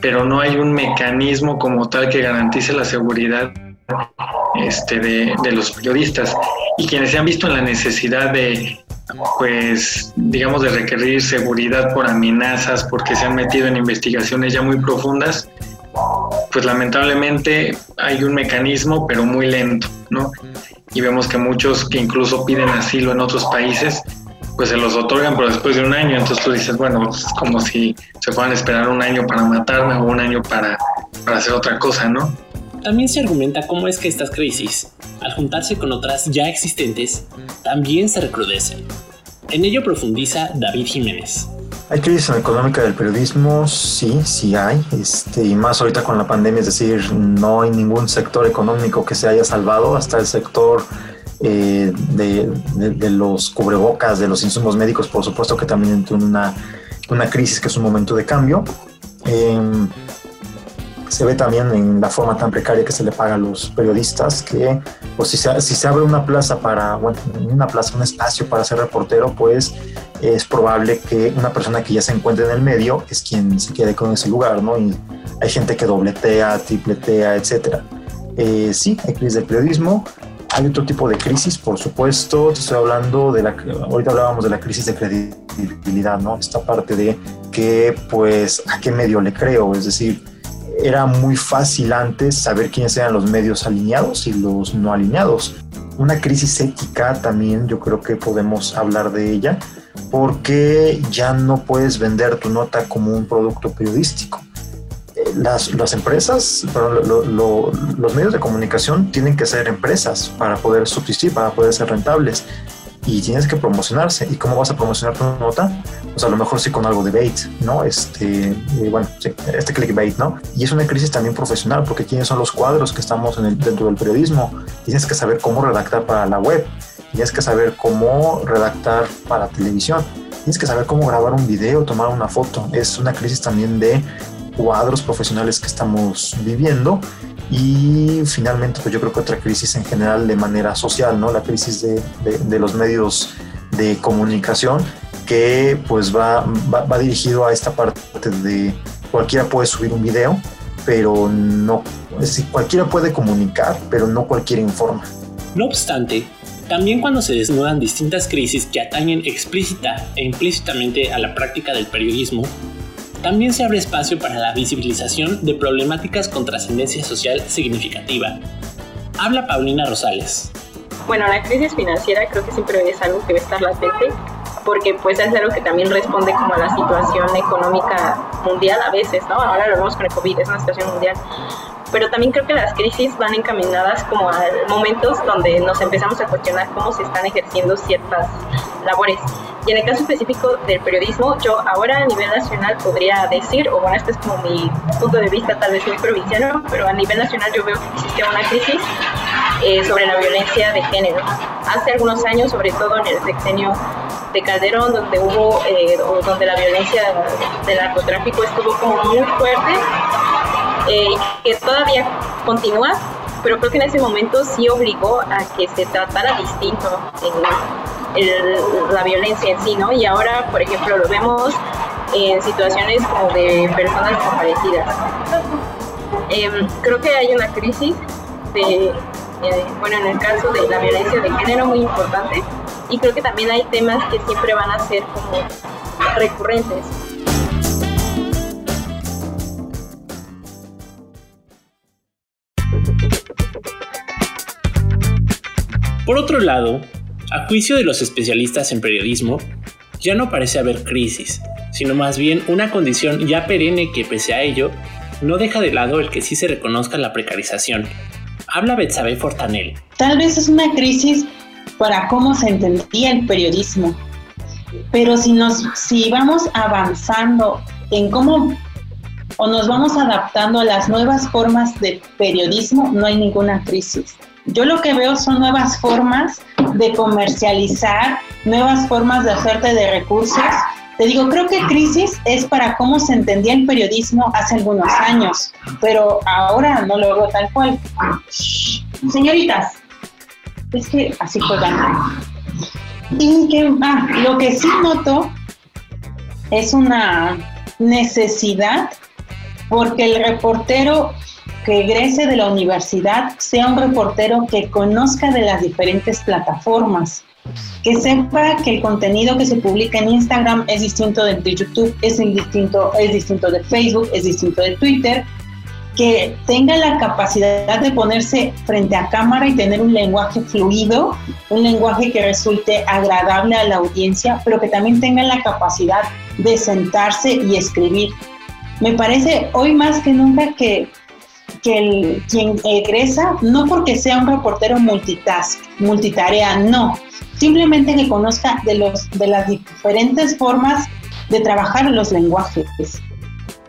pero no hay un mecanismo como tal que garantice la seguridad este, de, de, los periodistas y quienes se han visto en la necesidad de, pues, digamos, de requerir seguridad por amenazas, porque se han metido en investigaciones ya muy profundas, pues lamentablemente hay un mecanismo, pero muy lento, ¿no? Y vemos que muchos que incluso piden asilo en otros países, pues se los otorgan, pero después de un año, entonces tú dices, bueno, es como si se fueran a esperar un año para matarme o un año para, para hacer otra cosa, ¿no? También se argumenta cómo es que estas crisis, al juntarse con otras ya existentes, también se recrudecen. En ello profundiza David Jiménez. ¿Hay crisis económica del periodismo? Sí, sí hay. Este, y más ahorita con la pandemia, es decir, no hay ningún sector económico que se haya salvado, hasta el sector eh, de, los cubrebocas, de los insumos médicos, por supuesto que también en una, una crisis que es un momento de cambio. Em, se ve también en la forma tan precaria que se le paga a los periodistas, que pues, si, se, si se abre una plaza para, bueno, una plaza, un espacio para ser reportero, pues es probable que una persona que ya se encuentre en el medio es quien se quede con ese lugar, ¿no? Y hay gente que dobletea, tripletea, etcétera. Eh, sí, hay crisis del periodismo. Hay otro tipo de crisis, por supuesto. Estoy hablando de la. Ahorita hablábamos de la crisis de credibilidad, ¿no? Esta parte de que, pues, a qué medio le creo. Es decir, era muy fácil antes saber quiénes eran los medios alineados y los no alineados. Una crisis ética también yo creo que podemos hablar de ella porque ya no puedes vender tu nota como un producto periodístico. Eh, las, las empresas, los medios de comunicación tienen que ser empresas para poder subsistir, para poder ser rentables y tienes que promocionarse. ¿Y cómo vas a promocionar tu nota? Pues a lo mejor sí con algo de bait, ¿no? Este, eh, bueno, sí, este clickbait, ¿no? Y es una crisis también profesional, porque quiénes son los cuadros que estamos dentro del periodismo. Tienes que saber cómo redactar para la web, tienes que saber cómo redactar para televisión, tienes que saber cómo grabar un video, tomar una foto. Es una crisis también de cuadros profesionales que estamos viviendo y finalmente, pues yo creo que otra crisis en general de manera social, ¿no? La crisis de, de, los medios de comunicación que pues va, va, dirigido a esta parte de cualquiera puede subir un video, pero no, es decir, cualquiera puede comunicar, pero no cualquiera informa. No obstante, también cuando se desnudan distintas crisis que atañen explícita e implícitamente a la práctica del periodismo, también se abre espacio para la visibilización de problemáticas con trascendencia social significativa. Habla Paulina Rosales. Bueno, la crisis financiera creo que siempre es algo que va a estar latente porque pues es algo que también responde como a la situación económica mundial a veces, ¿no? Ahora lo vemos con el COVID, es una situación mundial. Pero también creo que las crisis van encaminadas como a momentos donde nos empezamos a cuestionar cómo se están ejerciendo ciertas labores Y en el caso específico del periodismo, yo ahora a nivel nacional podría decir, o bueno, este es como mi punto de vista, tal vez muy provinciano, pero a nivel nacional yo veo que existe una crisis eh, sobre la violencia de género. Hace algunos años, sobre todo en el sexenio de Calderón, donde hubo, eh, donde la violencia del narcotráfico estuvo como muy fuerte, eh, que todavía continúa, pero creo que en ese momento sí obligó a que se tratara distinto la violencia en sí, ¿no? Y ahora, por ejemplo, lo vemos en situaciones como de personas desaparecidas. Em, creo que hay una crisis de, eh, bueno, en el caso de la violencia de género muy importante y creo que también hay temas que siempre van a ser como recurrentes. Por otro lado, a juicio de los especialistas en periodismo, ya no parece haber crisis, sino más bien una condición ya perenne que pese a ello, no deja de lado el que sí se reconozca la precarización. Habla Betsabe Fortanel. Tal vez es una crisis para cómo se entendía el periodismo, pero si, nos, si vamos avanzando en cómo o nos vamos adaptando a las nuevas formas de periodismo, no hay ninguna crisis. Yo lo que veo son nuevas formas de comercializar, nuevas formas de hacerte de recursos. Te digo, creo que crisis es para cómo se entendía el periodismo hace algunos años, pero ahora no lo veo tal cual. Señoritas, es que así juegan. Y que, ah, lo que sí noto es una necesidad porque el reportero que egrese de la universidad sea un reportero que conozca de las diferentes plataformas, que sepa que el contenido que se publica en Instagram es distinto de YouTube, es distinto, es distinto de Facebook, es distinto de Twitter, que tenga la capacidad de ponerse frente a cámara y tener un lenguaje fluido, un lenguaje que resulte agradable a la audiencia, pero que también tenga la capacidad de sentarse y escribir. Me parece hoy más que nunca que que el, quien egresa, no porque sea un reportero multitask, multitarea, no, simplemente que conozca de, los, de las diferentes formas de trabajar los lenguajes.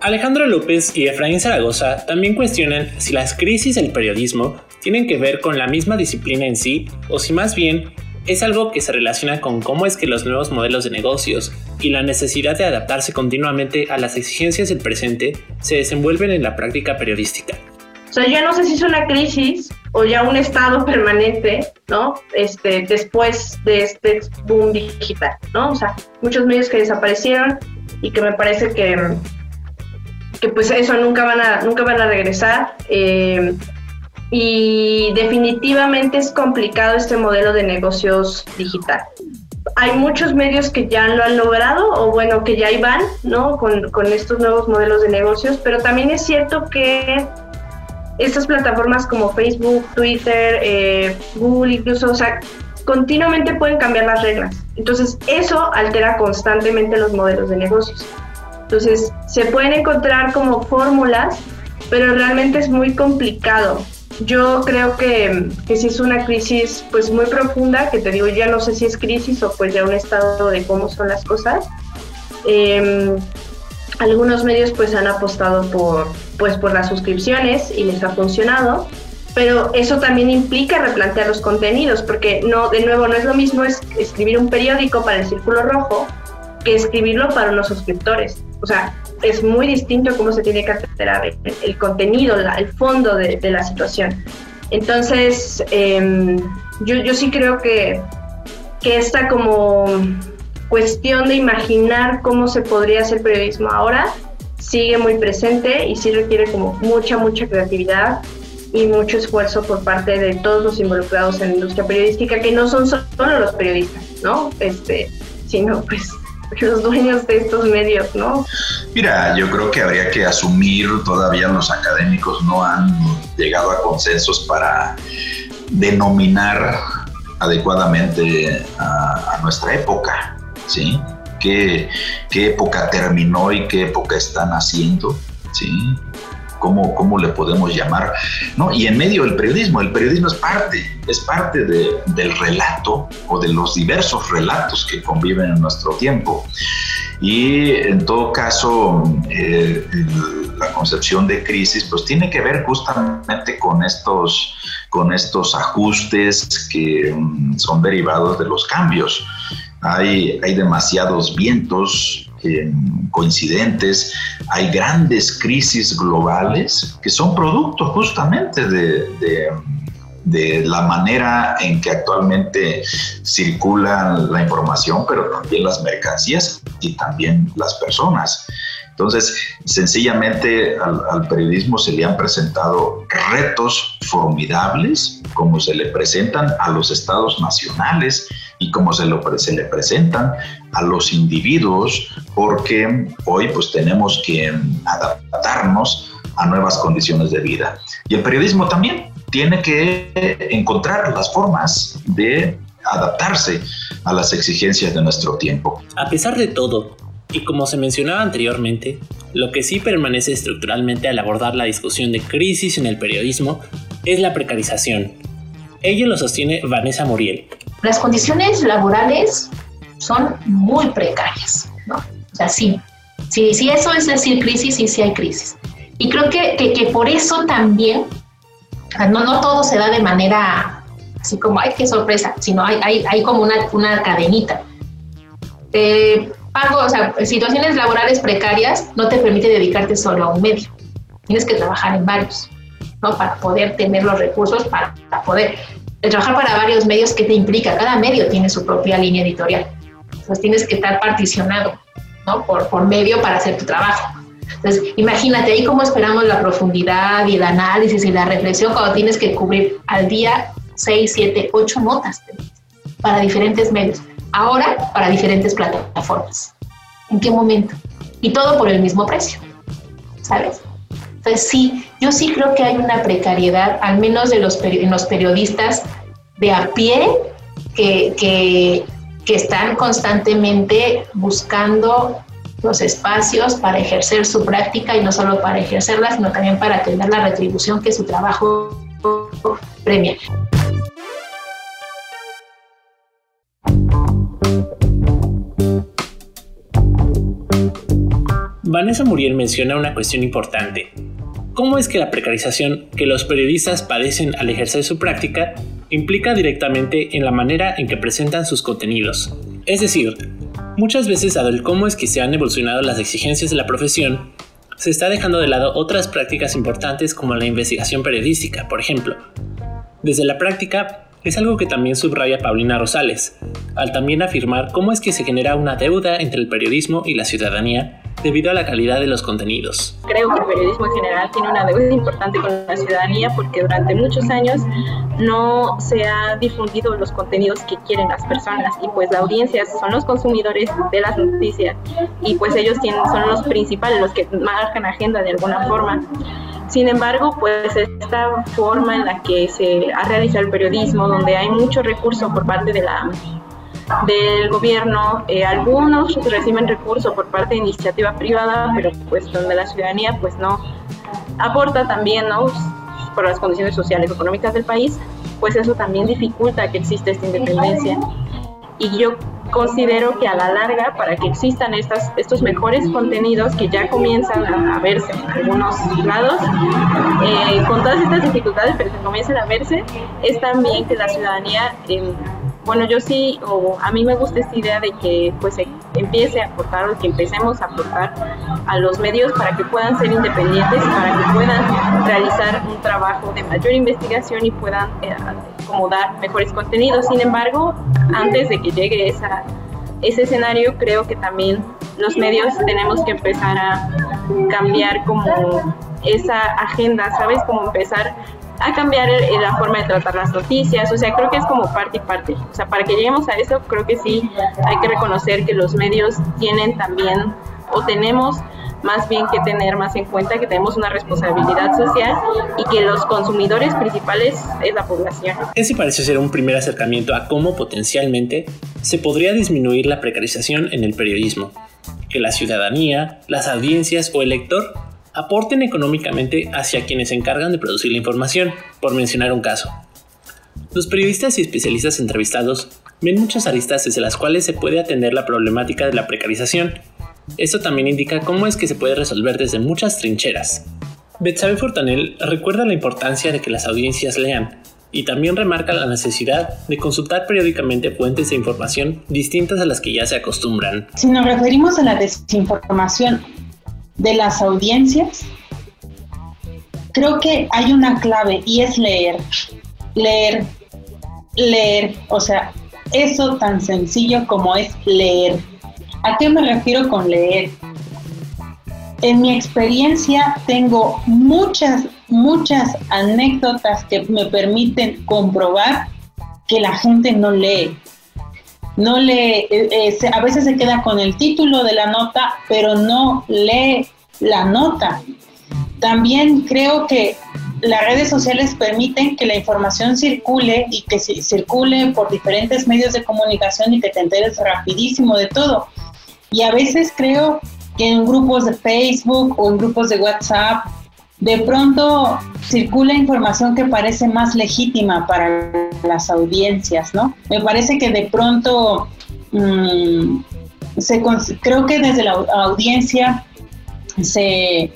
Alejandro López y Efraín Zaragoza también cuestionan si las crisis del periodismo tienen que ver con la misma disciplina en sí o si más bien es algo que se relaciona con cómo es que los nuevos modelos de negocios y la necesidad de adaptarse continuamente a las exigencias del presente se desenvuelven en la práctica periodística. O sea, yo no sé si es una crisis o ya un estado (laughs) permanente, ¿no? Este, después de este boom digital, ¿no? O sea, muchos medios que desaparecieron y que me parece que, que pues eso nunca van a, nunca van a regresar. Eh, y definitivamente es complicado este modelo de negocios digital. Hay muchos medios que ya lo han logrado o bueno, que ya iban, ¿no? Con, con estos nuevos modelos de negocios, pero también es cierto que estas plataformas como Facebook, Twitter, eh, Google, incluso, o sea, continuamente pueden cambiar las reglas. Entonces, eso altera constantemente los modelos de negocios. Entonces, se pueden encontrar como fórmulas, pero realmente es muy complicado. Yo creo que, que si es una crisis pues muy profunda, que te digo, ya no sé si es crisis o pues ya un estado de cómo son las cosas. Eh, algunos medios pues han apostado por, pues, por las suscripciones y les ha funcionado, pero eso también implica replantear los contenidos, porque no, de nuevo, no es lo mismo escribir un periódico para el Círculo Rojo que escribirlo para unos suscriptores. O sea, es muy distinto cómo se tiene que alterar el, contenido, el fondo de, la situación. Entonces, em, yo, yo sí creo que, que esta como cuestión de imaginar cómo se podría hacer periodismo ahora sigue muy presente y sí requiere como mucha, mucha creatividad y mucho esfuerzo por parte de todos los involucrados en la industria periodística, que no son solo los periodistas, ¿no? Este, sino pues (laughs) los dueños de estos medios, ¿no? Mira, yo creo que habría que asumir, todavía los académicos no han llegado a consensos para denominar adecuadamente a nuestra época. ¿Sí? ¿Qué, época terminó y qué época están haciendo, ¿sí? ¿cómo, cómo le podemos llamar? ¿no? Y en medio del periodismo, el periodismo es parte, es parte del relato o de los diversos relatos que conviven en nuestro tiempo. Y en todo caso, eh, la concepción de crisis pues tiene que ver justamente con estos, con estos ajustes que mm, son derivados de los cambios. Hay, demasiados vientos eh, coincidentes, hay grandes crisis globales que son producto justamente de de la manera en que actualmente circula la información, pero también las mercancías y también las personas. Entonces, sencillamente al, periodismo se le han presentado retos formidables, como se le presentan a los estados nacionales y como se, lo, se le presentan a los individuos, porque hoy pues tenemos que adaptarnos a nuevas condiciones de vida. Y el periodismo también, tiene que encontrar las formas de adaptarse a las exigencias de nuestro tiempo. A pesar de todo, y como se mencionaba anteriormente, lo que sí permanece estructuralmente al abordar la discusión de crisis en el periodismo es la precarización. Ello lo sostiene Vanessa Muriel. Las condiciones laborales son muy precarias, ¿no? O sea, sí, sí, sí eso es decir crisis, y sí hay crisis. Y creo que, que, que por eso también no, no todo se da de manera así como, ay, qué sorpresa, sino hay, hay, hay como una, una cadenita. Eh, o sea, situaciones laborales precarias no te permite dedicarte solo a un medio. Tienes que trabajar en varios, ¿no? Para poder tener los recursos, para, poder trabajar para varios medios, ¿qué te implica? Cada medio tiene su propia línea editorial. Entonces tienes que estar particionado, ¿no? Por, por medio para hacer tu trabajo. Entonces, imagínate ahí cómo esperamos la profundidad y el análisis y la reflexión cuando tienes que cubrir al día 6, 7, 8 notas para diferentes medios. Ahora, para diferentes plataformas. ¿En qué momento? Y todo por el mismo precio, ¿sabes? Entonces, sí, yo sí creo que hay una precariedad, al menos de los, en los periodistas de a pie, que, están constantemente buscando los espacios para ejercer su práctica y no solo para ejercerla, sino también para tener la retribución que su trabajo premia. Vanessa Muriel menciona una cuestión importante. ¿Cómo es que la precarización que los periodistas padecen al ejercer su práctica implica directamente en la manera en que presentan sus contenidos? Es decir, Muchas veces, dado el cómo es que se han evolucionado las exigencias de la profesión, se está dejando de lado otras prácticas importantes como la investigación periodística, por ejemplo. Desde la práctica, es algo que también subraya Paulina Rosales, al también afirmar cómo es que se genera una deuda entre el periodismo y la ciudadanía debido a la calidad de los contenidos. Creo que el periodismo en general tiene una deuda importante con la ciudadanía porque durante muchos años no se ha difundido los contenidos que quieren las personas y pues la audiencia son los consumidores de las noticias y pues ellos tienen, son los principales, los que marcan agenda de alguna forma. Sin embargo, pues esta forma en la que se ha realizado el periodismo, donde hay mucho recurso por parte de la del gobierno, eh, algunos reciben recursos por parte de iniciativa privada, pero pues donde la ciudadanía pues no aporta también, ¿no? por las condiciones sociales económicas del país, pues eso también dificulta que exista esta independencia. Y yo considero que a la larga, para que existan estas, estos mejores contenidos que ya comienzan a, verse en algunos lados, eh, con todas estas dificultades, pero que comienzan a verse, es también que la ciudadanía... Eh, bueno, yo sí, o a mí me gusta esta idea de que pues empiece a aportar o que empecemos a aportar a los medios para que puedan ser independientes, para que puedan realizar un trabajo de mayor investigación y puedan eh, como dar mejores contenidos. Sin embargo, antes de que llegue esa, ese escenario, creo que también los medios tenemos que empezar a cambiar como esa agenda, ¿sabes? Como empezar a cambiar la forma de tratar las noticias, o sea, creo que es como parte y parte. O sea, para que lleguemos a eso, creo que sí hay que reconocer que los medios tienen también, o tenemos más bien que tener más en cuenta que tenemos una responsabilidad social y que los consumidores principales es la población. Ese parece ser un primer acercamiento a cómo potencialmente se podría disminuir la precarización en el periodismo, que la ciudadanía, las audiencias o el lector aporten económicamente hacia quienes se encargan de producir la información, por mencionar un caso. Los periodistas y especialistas entrevistados ven muchas aristas desde las cuales se puede atender la problemática de la precarización. Esto también indica cómo es que se puede resolver desde muchas trincheras. Betsabe Fortanel recuerda la importancia de que las audiencias lean y también remarca la necesidad de consultar periódicamente fuentes de información distintas a las que ya se acostumbran. Si nos referimos a la desinformación de las audiencias, creo que hay una clave y es leer, leer, leer, o sea, eso tan sencillo como es leer. ¿A qué me refiero con leer? En mi experiencia tengo muchas, muchas anécdotas que me permiten comprobar que la gente no lee. No lee, eh, eh, a veces se queda con el título de la nota, pero no lee la nota. También creo que las redes sociales permiten que la información circule y que circule por diferentes medios de comunicación y que te enteres rapidísimo de todo. Y a veces creo que en grupos de Facebook o en grupos de WhatsApp de pronto circula información que parece más legítima para las audiencias, ¿no? Me parece que de pronto mm, se, creo que desde la audiencia se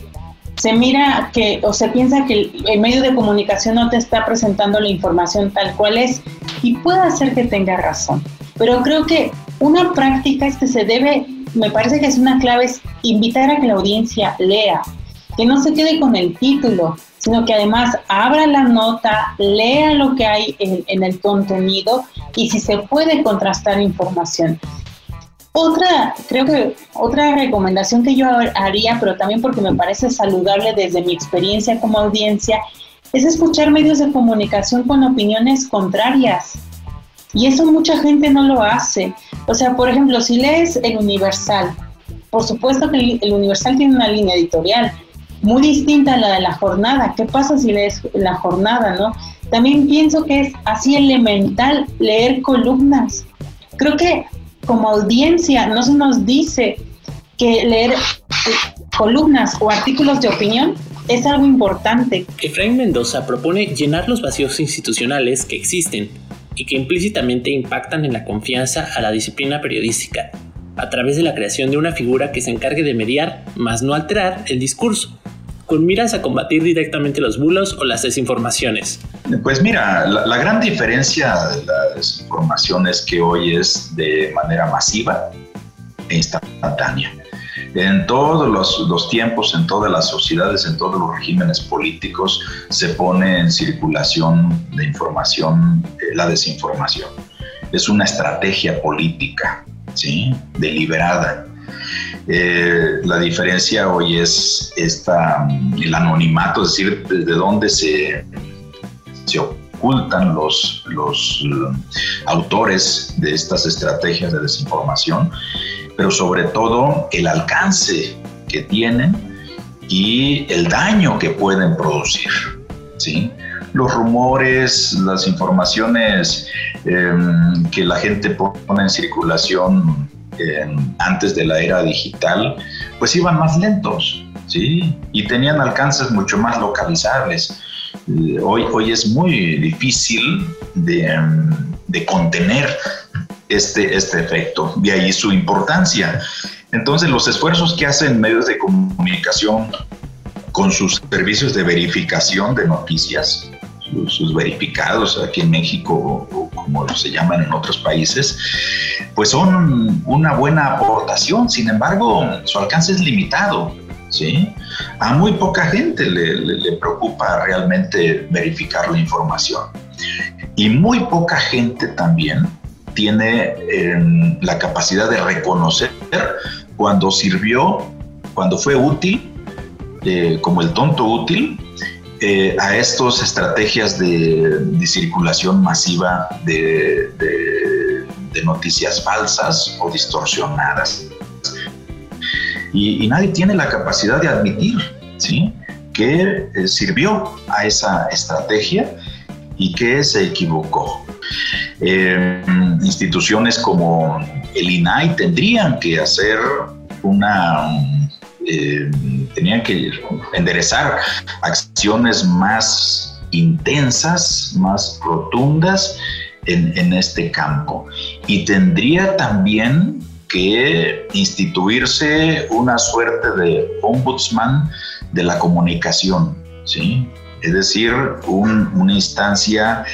se mira que o se piensa que el, medio de comunicación no te está presentando la información tal cual es y puede ser que tenga razón. Pero creo que una práctica es que se debe, me parece que es una clave, es invitar a que la audiencia lea, que no se quede con el título, sino que además abra la nota, lea lo que hay en, el contenido y si se puede contrastar información. Otra, creo que otra recomendación que yo haría, pero también porque me parece saludable desde mi experiencia como audiencia, es escuchar medios de comunicación con opiniones contrarias. Y eso mucha gente no lo hace. O sea, por ejemplo, si lees el Universal, por supuesto que el Universal tiene una línea editorial muy distinta a la de la jornada. ¿Qué pasa si lees la jornada, no? También pienso que es así elemental leer columnas. Creo que como audiencia no se nos dice que leer columnas o artículos de opinión es algo importante. Efraín Mendoza propone llenar los vacíos institucionales que existen y que implícitamente impactan en la confianza a la disciplina periodística, a través de la creación de una figura que se encargue de mediar, más no alterar, el discurso, con miras a combatir directamente los bulos o las desinformaciones. Pues mira, la, gran diferencia de la desinformación es que hoy es de manera masiva e instantánea. En todos los, los, tiempos, en todas las sociedades, en todos los regímenes políticos, se pone en circulación de información eh, la desinformación. Es una estrategia política, ¿sí? Deliberada. Eh, la diferencia hoy es esta, el anonimato, es decir, desde dónde se, se ocultan los, los eh, autores de estas estrategias de desinformación, pero sobre todo el alcance que tienen y el daño que pueden producir. ¿sí? Los rumores, las informaciones em, que la gente pone en circulación antes de la era digital, pues iban más lentos, ¿sí? Y tenían alcances mucho más localizables. Eh, hoy, hoy es muy difícil de, de contener este, este efecto, de ahí su importancia. Entonces, los esfuerzos que hacen medios de comunicación con sus servicios de verificación de noticias, sus, verificados aquí en México o, como se llaman en otros países, pues son una buena aportación. Sin embargo, su alcance es limitado. ¿sí? A muy poca gente le, preocupa realmente verificar la información. Y muy poca gente también tiene em, la capacidad de reconocer cuando sirvió, cuando fue útil, eh, como el tonto útil, eh, a estas estrategias de, circulación masiva de, noticias falsas o distorsionadas. Y, nadie tiene la capacidad de admitir ¿sí? que eh, sirvió a esa estrategia y que se equivocó. Eh, instituciones como el INAI tendrían que hacer una tenían que enderezar acciones más intensas, más rotundas en, en este campo. Y tendría también que instituirse una suerte de ombudsman de la comunicación, ¿sí? Es decir, una instancia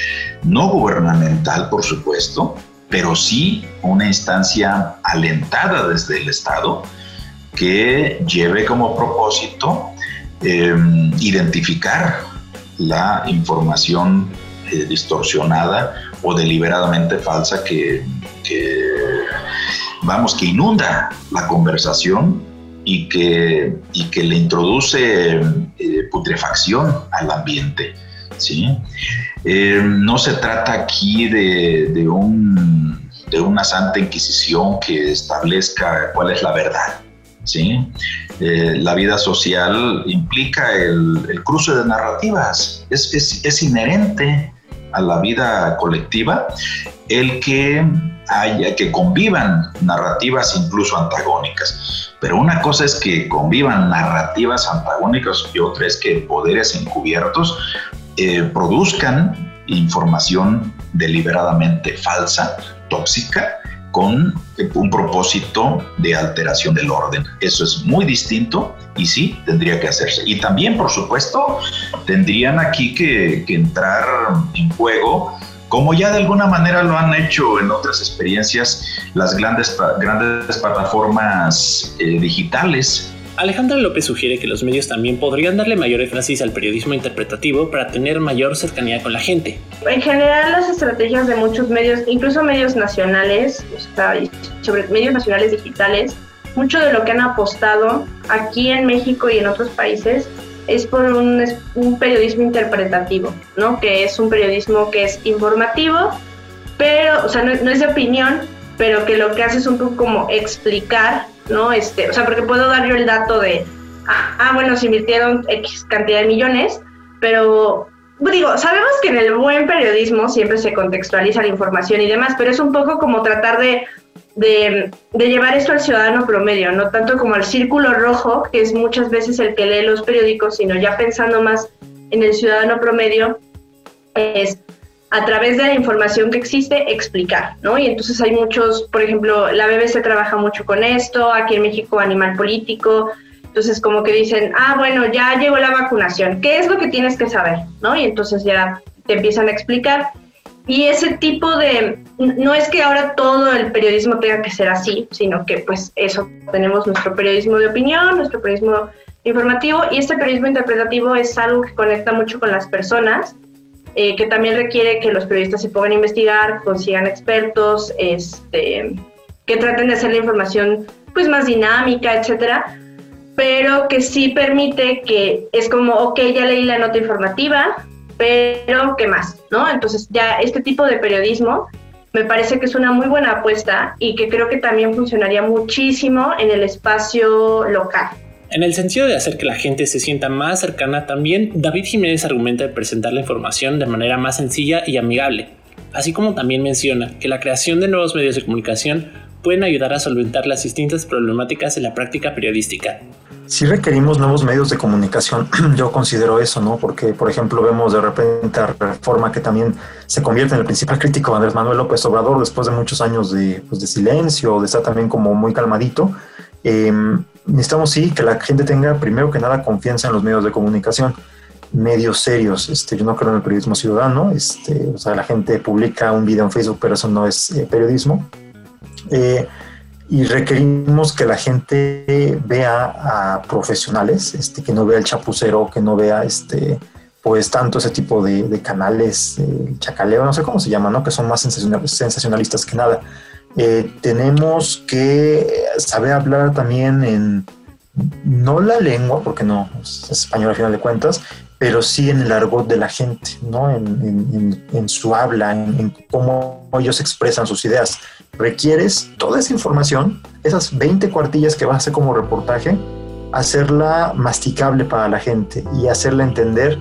no gubernamental, por supuesto, pero sí una instancia alentada desde el Estado que lleve como propósito em, identificar la información eh, distorsionada o deliberadamente falsa que, vamos, que inunda la conversación y que, y que le introduce eh, putrefacción al ambiente. ¿sí? Eh, no se trata aquí de, de, un, de una santa inquisición que establezca cuál es la verdad. ¿Sí? Eh, la vida social implica el, cruce de narrativas, es, es, es, inherente a la vida colectiva el que haya, que convivan narrativas incluso antagónicas. Pero una cosa es que convivan narrativas antagónicas y otra es que poderes encubiertos eh, produzcan información deliberadamente falsa, tóxica, con un propósito de alteración del orden. Eso es muy distinto y sí, tendría que hacerse. Y también, por supuesto, tendrían aquí que, entrar en juego como ya de alguna manera lo han hecho en otras experiencias las grandes, grandes plataformas eh, digitales Alejandra López sugiere que los medios también podrían darle mayor énfasis al periodismo interpretativo para tener mayor cercanía con la gente. En general, las estrategias de muchos medios, incluso medios nacionales, sobre medios nacionales digitales, mucho de lo que han apostado aquí en México y en otros países es por un, periodismo interpretativo, ¿no? Que es un periodismo que es informativo, pero, o sea, no, no es de opinión, pero que lo que hace es un poco como explicar ¿no? Este, o sea, porque puedo dar yo el dato de, ah, bueno, se invirtieron X cantidad de millones, pero digo, sabemos que en el buen periodismo siempre se contextualiza la información y demás, pero es un poco como tratar de, de, de, llevar esto al ciudadano promedio, no tanto como al círculo rojo, que es muchas veces el que lee los periódicos, sino ya pensando más en el ciudadano promedio, es a través de la información que existe, explicar, ¿no? Y entonces hay muchos, por ejemplo, la BBC trabaja mucho con esto, aquí en México Animal Político, entonces como que dicen, ah, bueno, ya llegó la vacunación, ¿qué es lo que tienes que saber? ¿No? Y entonces ya te empiezan a explicar. Y ese tipo de, no es que ahora todo el periodismo tenga que ser así, sino que pues eso, tenemos nuestro periodismo de opinión, nuestro periodismo informativo y este periodismo interpretativo es algo que conecta mucho con las personas eh, que también requiere que los periodistas se pongan a investigar, consigan expertos, este, que traten de hacer la información pues más dinámica, etcétera, pero que sí permite que es como, ok, ya leí la nota informativa, pero ¿qué más? ¿No? Entonces ya este tipo de periodismo me parece que es una muy buena apuesta y que creo que también funcionaría muchísimo en el espacio local. En el sentido de hacer que la gente se sienta más cercana, también David Jiménez argumenta de presentar la información de manera más sencilla y amigable, así como también menciona que la creación de nuevos medios de comunicación pueden ayudar a solventar las distintas problemáticas en la práctica periodística. Si requerimos nuevos medios de comunicación, (clears throat) yo considero eso, ¿no? Porque, por ejemplo, vemos de repente a Reforma que también se convierte en el principal crítico Andrés Manuel López Obrador después de muchos años de, pues, de silencio, de estar también como muy calmadito. Eh, necesitamos sí que la gente tenga primero que nada confianza en los medios de comunicación, medios serios. Este, yo no creo en el periodismo ciudadano, este, o sea, la gente publica un video en Facebook, pero eso no es eh, periodismo. Eh, y requerimos que la gente vea a profesionales, este, que no vea el chapucero, que no vea este, pues tanto ese tipo de, canales, el chacaleo, no sé cómo se llama, ¿no? que son más sensacionalistas que nada. Eh, tenemos que saber hablar también en, no la lengua, porque no es español al final de cuentas, pero sí en el argot de la gente, ¿no? en, su habla, en, cómo ellos expresan sus ideas. Requieres toda esa información, esas 20 cuartillas que vas a hacer como reportaje, hacerla masticable para la gente y hacerla entender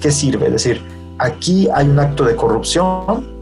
qué sirve. Es decir, aquí hay un acto de corrupción,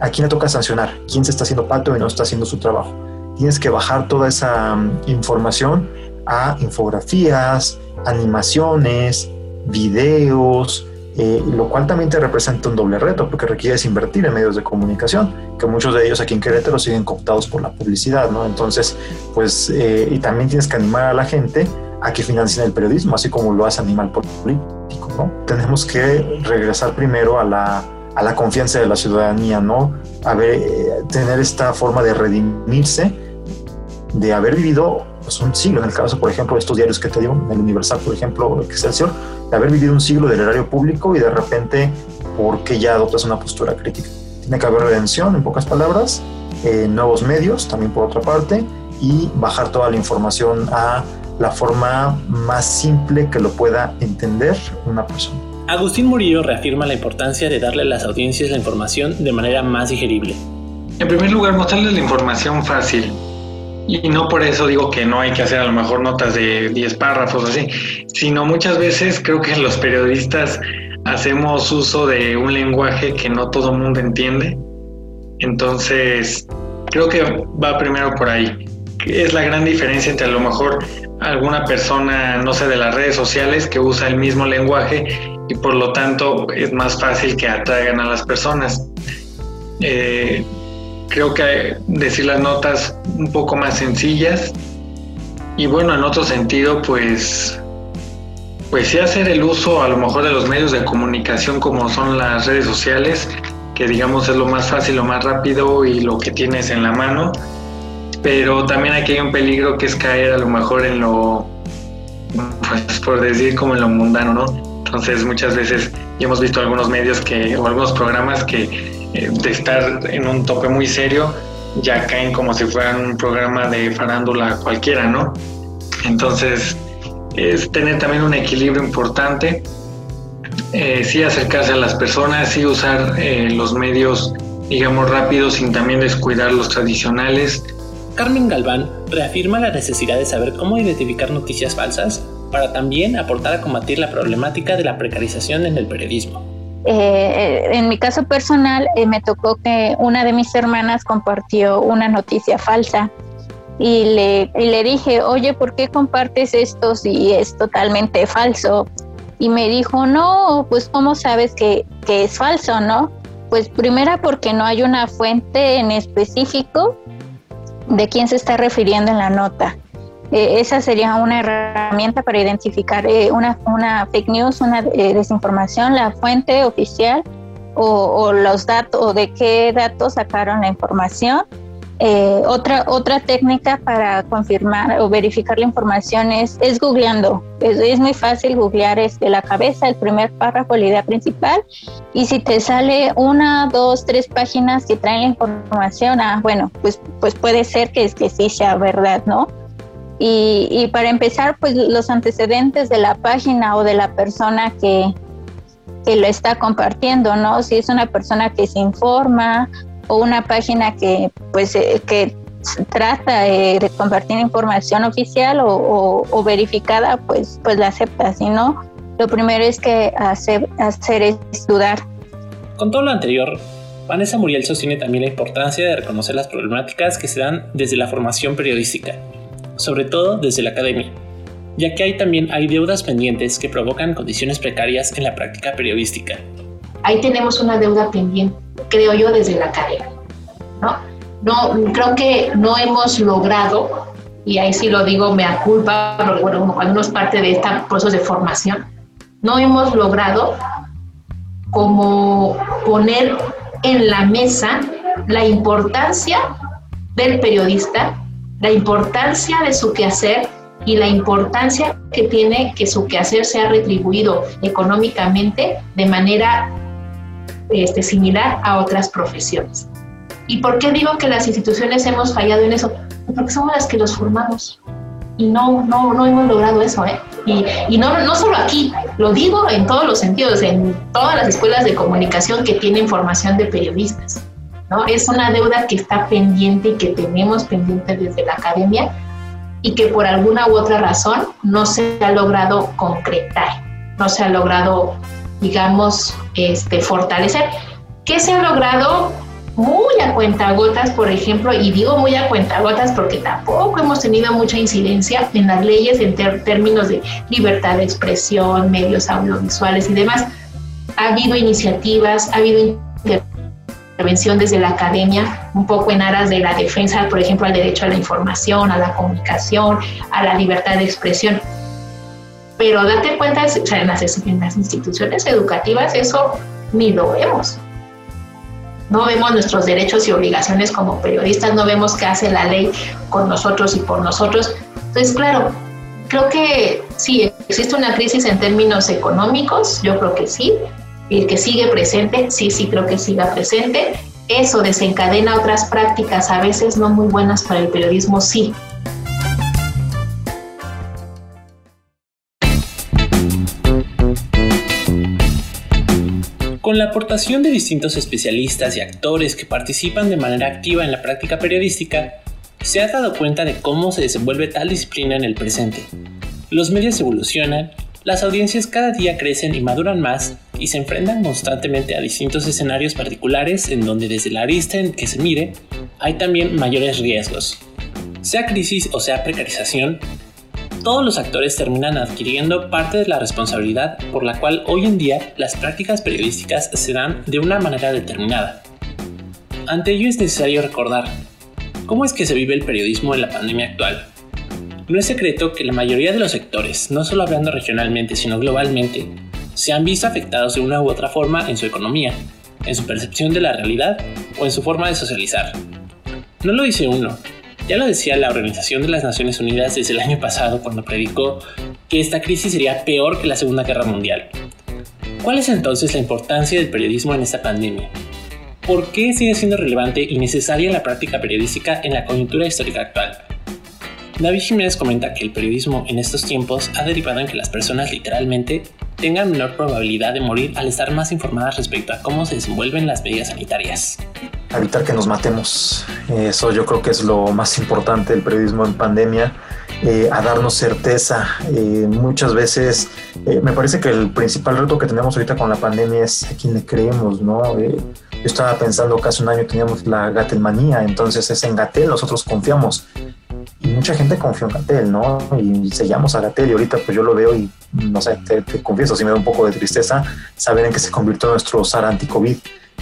¿a quién le toca sancionar? ¿Quién se está haciendo pato y no está haciendo su trabajo? Tienes que bajar toda esa mm, información a infografías, animaciones, videos, eh, lo cual también te representa un doble reto porque requieres invertir en medios de comunicación, que muchos de ellos aquí en Querétaro siguen cooptados por la publicidad, ¿no? Entonces, pues, eh, y también tienes que animar a la gente a que financien el periodismo, así como lo hace Animal Político, ¿no? Tenemos que regresar primero a la, a la confianza de la ciudadanía, ¿no? A eh, tener esta forma de redimirse, de haber vivido pues, un siglo, en el caso, por ejemplo, de estos diarios que te digo, el Universal, por ejemplo, Excelsior, de haber vivido un siglo del erario público y de repente, ¿por qué ya adoptas una postura crítica? Tiene que haber redención, en pocas palabras, eh, nuevos medios, también por otra parte, y bajar toda la información a la forma más simple que lo pueda entender una persona. Agustín Murillo reafirma la importancia de darle a las audiencias la información de manera más digerible. En primer lugar, mostrarles la información fácil, y no por eso digo que no hay que hacer a lo mejor notas de 10 párrafos así, sino muchas veces creo que los periodistas hacemos uso de un lenguaje que no todo el mundo entiende. Entonces, creo que va primero por ahí. Es la gran diferencia entre a lo mejor alguna persona, no sé, de las redes sociales que usa el mismo lenguaje y por lo tanto es más fácil que atraigan a las personas. Eh, creo que decir las notas un poco más sencillas y bueno, en otro sentido, pues, pues sí hacer el uso a lo mejor de los medios de comunicación como son las redes sociales, que digamos es lo más fácil, lo más rápido y lo que tienes en la mano, pero también aquí hay un peligro que es caer a lo mejor en lo, pues por decir como en lo mundano, ¿no? Entonces muchas veces ya hemos visto algunos medios que, o algunos programas que eh, de estar en un tope muy serio, ya caen como si fueran un programa de farándula cualquiera, ¿no? Entonces, es tener también un equilibrio importante, eh, sí acercarse a las personas, sí usar eh, los medios, digamos, rápidos sin también descuidar los tradicionales. Carmen Galván reafirma la necesidad de saber cómo identificar noticias falsas para también aportar a combatir la problemática de la precarización en el periodismo. Eh, en mi caso personal, eh, me tocó que una de mis hermanas compartió una noticia falsa y le, le dije, oye, ¿por qué compartes esto si es totalmente falso? Y me dijo, no, pues ¿cómo sabes que, que es falso, no? Pues primera porque no hay una fuente en específico de quién se está refiriendo en la nota. Eh, esa sería una herramienta para identificar eh, una, una, fake news, una eh, desinformación, la fuente oficial o, los datos, o de qué datos sacaron la información. otra, otra técnica para confirmar o verificar la información es, es googleando. Es, es, muy fácil googlear este, la cabeza, el primer párrafo, la idea principal. Y si te sale una, dos, tres páginas que traen la información, ah, bueno, pues, pues puede ser que, que sí sea verdad, ¿no? Y, para empezar, pues los antecedentes de la página o de la persona que, que lo está compartiendo, ¿no? Si es una persona que se informa o una página que, pues, eh, que trata eh, de compartir información oficial o, verificada, pues, pues la acepta. Si no, lo primero es que hacer, hacer es dudar. Con todo lo anterior, Vanessa Muriel sostiene también la importancia de reconocer las problemáticas que se dan desde la formación periodística sobre todo desde la academia, ya que hay también hay deudas pendientes que provocan condiciones precarias en la práctica periodística. Ahí tenemos una deuda pendiente, creo yo, desde la academia. ¿no? No, creo que no hemos logrado, y ahí sí lo digo, me culpa, porque bueno, cuando uno es parte de este proceso de formación, no hemos logrado como poner en la mesa la importancia del periodista la importancia de su quehacer y la importancia que tiene que su quehacer sea retribuido económicamente de manera este, similar a otras profesiones. ¿Y por qué digo que las instituciones hemos fallado en eso? Porque somos las que los formamos y no, no, no hemos logrado eso. ¿eh? Y, y no, no solo aquí, lo digo en todos los sentidos, en todas las escuelas de comunicación que tienen formación de periodistas. Es una deuda que está pendiente y que tenemos pendiente desde la academia y que por alguna u otra razón no se ha logrado concretar, no se ha logrado, digamos, este, fortalecer. ¿Qué se ha logrado? muy a cuentagotas, por ejemplo, y digo muy a cuentagotas porque tampoco hemos tenido mucha incidencia en las leyes en términos de libertad de expresión, medios audiovisuales y demás. Ha habido iniciativas, ha habido intervención desde la academia, un poco en aras de la defensa, por ejemplo, al derecho a la información, a la comunicación, a la libertad de expresión. Pero date cuenta, o sea, en, las, en las instituciones educativas eso ni lo vemos. No vemos nuestros derechos y obligaciones como periodistas, no vemos qué hace la ley con nosotros y por nosotros. Entonces, claro, creo que sí, existe una crisis en términos económicos, yo creo que sí, y que sigue presente, sí, sí creo que siga presente. Eso desencadena otras prácticas a veces no muy buenas para el periodismo, sí, Con la aportación de distintos especialistas y actores que participan de manera activa en la práctica periodística, se ha dado cuenta de cómo se desenvuelve tal disciplina en el presente. Los medios evolucionan, las audiencias cada día crecen y maduran más y se enfrentan constantemente a distintos escenarios particulares en donde desde la arista en que se mire hay también mayores riesgos. Sea crisis o sea precarización, todos los actores terminan adquiriendo parte de la responsabilidad por la cual hoy en día las prácticas periodísticas se dan de una manera determinada. Ante ello es necesario recordar cómo es que se vive el periodismo en la pandemia actual. No es secreto que la mayoría de los sectores, no solo hablando regionalmente sino globalmente, se han visto afectados de una u otra forma en su economía, en su percepción de la realidad o en su forma de socializar. No lo dice uno, ya lo decía la Organización de las Naciones Unidas desde el año pasado cuando predicó que esta crisis sería peor que la Segunda Guerra Mundial. ¿Cuál es entonces la importancia del periodismo en esta pandemia? ¿Por qué sigue siendo relevante y necesaria la práctica periodística en la coyuntura histórica actual? David Jiménez comenta que el periodismo en estos tiempos ha derivado en que las personas literalmente tengan menor probabilidad de morir al estar más informadas respecto a cómo se desenvuelven las medidas sanitarias evitar que nos matemos. Eso yo creo que es lo más importante del periodismo en pandemia, eh, a darnos certeza. Eh, muchas veces eh, me parece que el principal reto que tenemos ahorita con la pandemia es a quién le creemos, ¿no? yo estaba pensando que hace un año teníamos la Gatelmanía, entonces es en Gatel, nosotros confiamos. Mucha gente confió en Gatel, ¿no? Y seguíamos a Gatel y ahorita pues yo lo veo y no sé, te, confieso, si me da un poco de tristeza saber en que se convirtió nuestro SAR anti-COVID.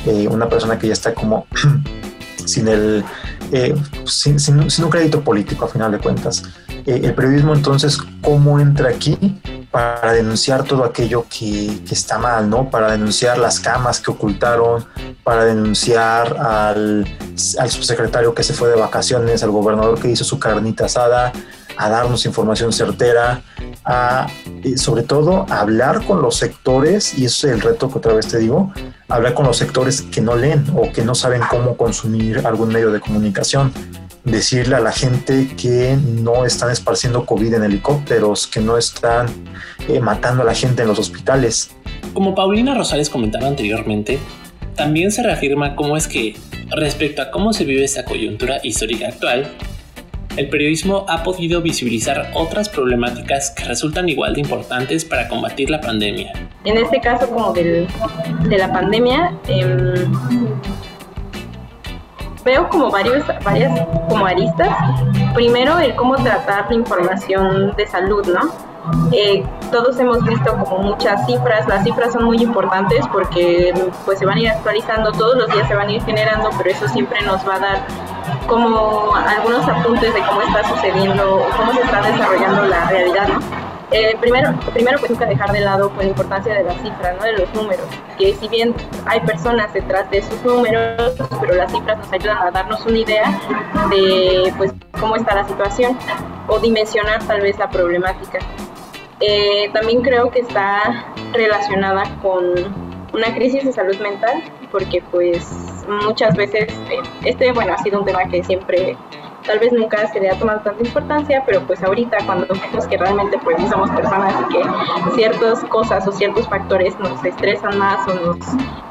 Eh, una persona que ya está como (clears throat) sin el eh, sin, un crédito político a final de cuentas. Eh, el periodismo entonces, ¿cómo entra aquí? Para denunciar todo aquello que, está mal, ¿no? Para denunciar las camas que ocultaron, para denunciar al, subsecretario que se fue de vacaciones, al gobernador que hizo su carnita asada, a darnos información certera, a sobre todo hablar con los sectores, y eso es el reto que otra vez te digo, hablar con los sectores que no leen o que no saben cómo consumir algún medio de comunicación. Decirle a la gente que no están esparciendo COVID en helicópteros, que no están eh, matando a la gente en los hospitales. Como Paulina Rosales comentaba anteriormente, también se reafirma cómo es que, respecto a cómo se vive esta coyuntura histórica actual, el periodismo ha podido visibilizar otras problemáticas que resultan igual de importantes para combatir la pandemia. En este caso como de la pandemia, em, veo como varios, varias como aristas. Primero, el cómo tratar la información de salud, ¿no? Eh, todos hemos visto como muchas cifras, las cifras son muy importantes porque pues se van a ir actualizando, todos los días se van a ir generando, pero eso siempre nos va a dar como algunos apuntes de cómo está sucediendo, cómo se está desarrollando la realidad, ¿no? Eh, primero, primero pues nunca dejar de lado pues, la importancia de las cifras, ¿no? de los números, que si bien hay personas detrás de esos números, pero las cifras nos ayudan a darnos una idea de pues cómo está la situación o dimensionar tal vez la problemática. Eh, también creo que está relacionada con una crisis de salud mental, porque pues muchas veces, eh, este bueno, ha sido un tema que siempre, tal vez nunca se le ha tomado tanta importancia, pero pues ahorita cuando vemos que realmente pues somos personas y que ciertas cosas o ciertos factores nos estresan más o nos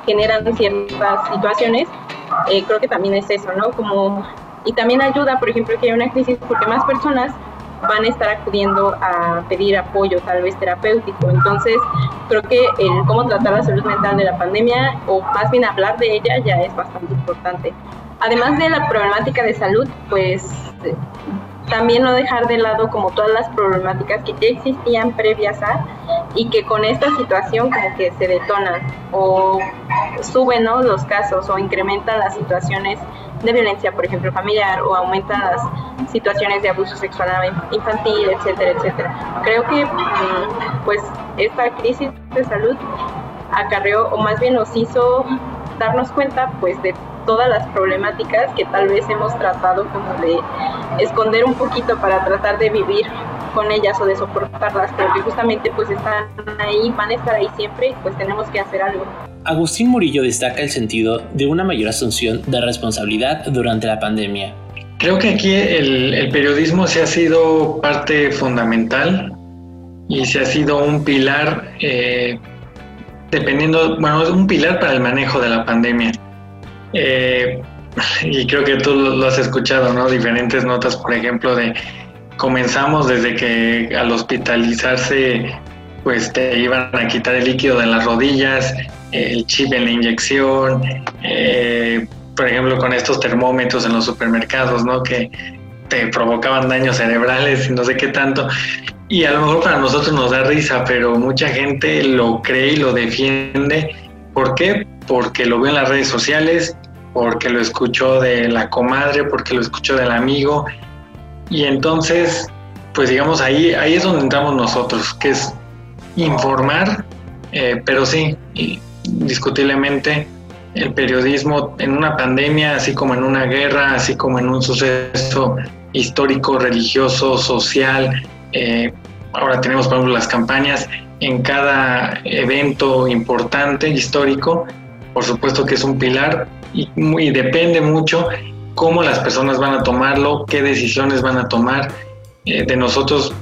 generan ciertas situaciones, eh, creo que también es eso, ¿no? Como, y también ayuda, por ejemplo, que haya una crisis porque más personas van a estar acudiendo a pedir apoyo tal vez terapéutico. Entonces, creo que el cómo tratar la salud mental de la pandemia, o más bien hablar de ella, ya es bastante importante. Además de la problemática de salud, pues también no dejar de lado como todas las problemáticas que ya existían previas a y que con esta situación como que se detonan o suben los casos o incrementan las situaciones de violencia, por ejemplo, familiar o aumentan las situaciones de abuso sexual infantil, etcétera, etcétera. Creo que mm, pues esta crisis de salud acarreó o más bien nos hizo darnos cuenta pues de todas las problemáticas que tal vez hemos tratado como de esconder un poquito para tratar de vivir con ellas o de soportarlas, pero que justamente pues están ahí, van a estar ahí siempre y pues tenemos que hacer algo. Agustín Murillo destaca el sentido de una mayor asunción de responsabilidad durante la pandemia. Creo que aquí el, periodismo se ha sido parte fundamental y se ha sido un pilar, eh, dependiendo, bueno, un pilar para el manejo de la pandemia. Eh, y creo que tú lo has escuchado, ¿no? Diferentes notas, por ejemplo, de comenzamos desde que al hospitalizarse, pues te iban a quitar el líquido de las rodillas, el chip en la inyección, eh, por ejemplo, con estos termómetros en los supermercados, ¿no? Que te provocaban daños cerebrales y no sé qué tanto. Y a lo mejor para nosotros nos da risa, pero mucha gente lo cree y lo defiende. ¿Por qué? Porque lo ve en las redes sociales, porque lo escuchó de la comadre, porque lo escuchó del amigo. Y entonces, pues digamos, ahí, ahí es donde entramos nosotros, que es informar, eh, pero sí, indiscutiblemente el periodismo en una pandemia, así como en una guerra, así como en un suceso histórico, religioso, social, eh, ahora tenemos por ejemplo las campañas en cada evento importante, histórico, por supuesto que es un pilar, y, depende mucho cómo las personas van a tomarlo, qué decisiones van a tomar. Eh, de nosotros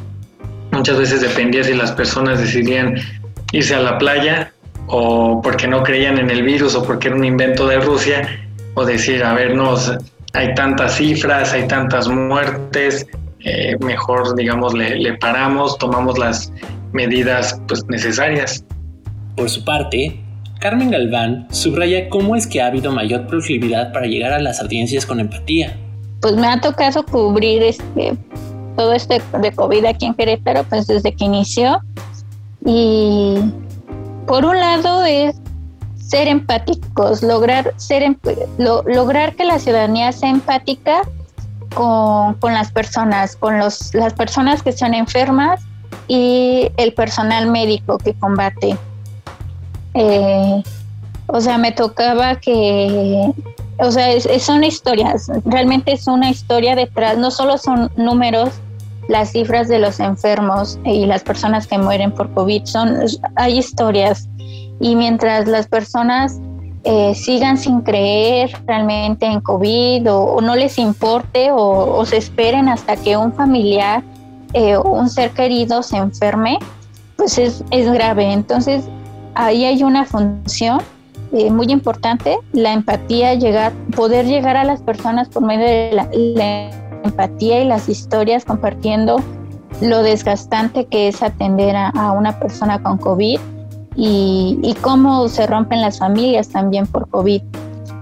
muchas veces dependía si las personas decidían irse a la playa o porque no creían en el virus o porque era un invento de Rusia o decir, a ver, no, hay tantas cifras, hay tantas muertes, eh, mejor digamos le, le, paramos, tomamos las medidas pues, necesarias. Por su parte, Carmen Galván subraya cómo es que ha habido mayor proclividad para llegar a las audiencias con empatía. Pues me ha tocado cubrir este, todo este de COVID aquí en Querétaro, pues desde que inició. Y por un lado es ser empáticos, lograr, ser, lograr que la ciudadanía sea empática con, las personas, con los, las personas que son enfermas y el personal médico que combate. Eh, o sea, me tocaba que, o sea, son historias, realmente es una historia detrás, no solo son números, las cifras de los enfermos y las personas que mueren por COVID, son, hay historias. Y mientras las personas eh, sigan sin creer realmente en COVID o, no les importe o, se esperen hasta que un familiar eh, o un ser querido se enferme, pues es, es grave. Entonces, ahí hay una función eh, muy importante, la empatía, llegar, poder llegar a las personas por medio de la, empatía y las historias, compartiendo lo desgastante que es atender a, una persona con COVID y, cómo se rompen las familias también por COVID.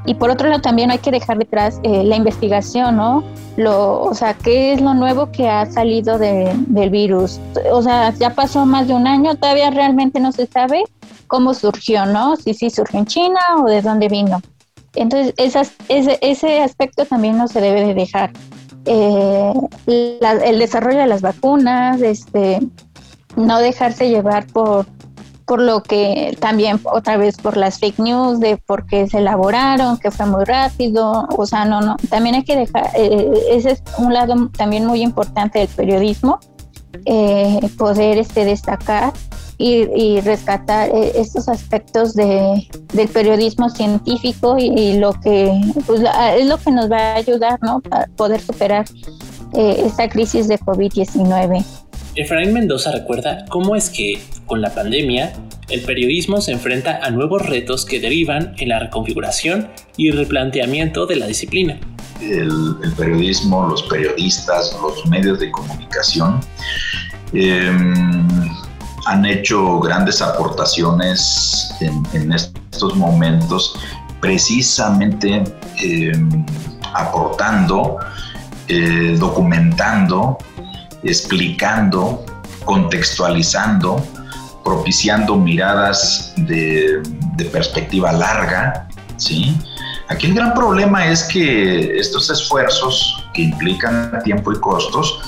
Y por otro lado también hay que dejar detrás eh, la investigación, ¿no? Lo, o sea, ¿qué es lo nuevo que ha salido del virus? O sea, ya pasó más de un año, todavía realmente no se sabe cómo surgió, ¿no? Si sí surgió en China o de dónde vino. Entonces, esas, ese, ese aspecto también no se debe de dejar. Eh, el desarrollo de las vacunas, este, no dejarse llevar por, por lo que también otra vez por las fake news de por qué se elaboraron, que fue muy rápido, o sea, no, no, también hay que dejar, eh, ese es un lado también muy importante del periodismo, eh, poder este, destacar y, rescatar eh, estos aspectos de, del periodismo científico y, lo que pues, es lo que nos va a ayudar ¿no? para poder superar esta crisis de COVID-19. Efraín Mendoza recuerda cómo es que, con la pandemia, el periodismo se enfrenta a nuevos retos que derivan en la reconfiguración y replanteamiento de la disciplina. el, periodismo, los periodistas, los medios de comunicación em, han hecho grandes aportaciones en, estos momentos, precisamente em, aportando, eh, documentando, explicando, contextualizando, propiciando miradas de, perspectiva larga, ¿sí? Aquí el gran problema es que estos esfuerzos que implican tiempo y costos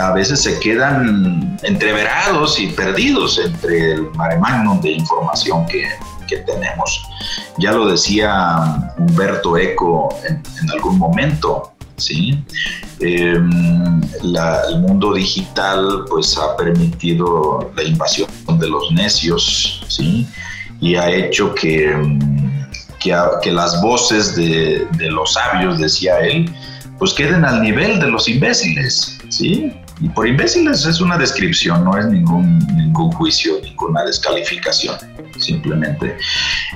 a veces se quedan entreverados y perdidos entre el mare magnum de información que, tenemos. Ya lo decía Humberto Eco en, algún momento, ¿sí? Em, el mundo digital pues ha permitido la invasión de los necios, ¿sí? Y ha hecho que que, las voces de, los sabios, decía él, pues queden al nivel de los imbéciles, ¿sí? Y por imbéciles es una descripción, no es ningún, ningún juicio, ninguna descalificación, simplemente.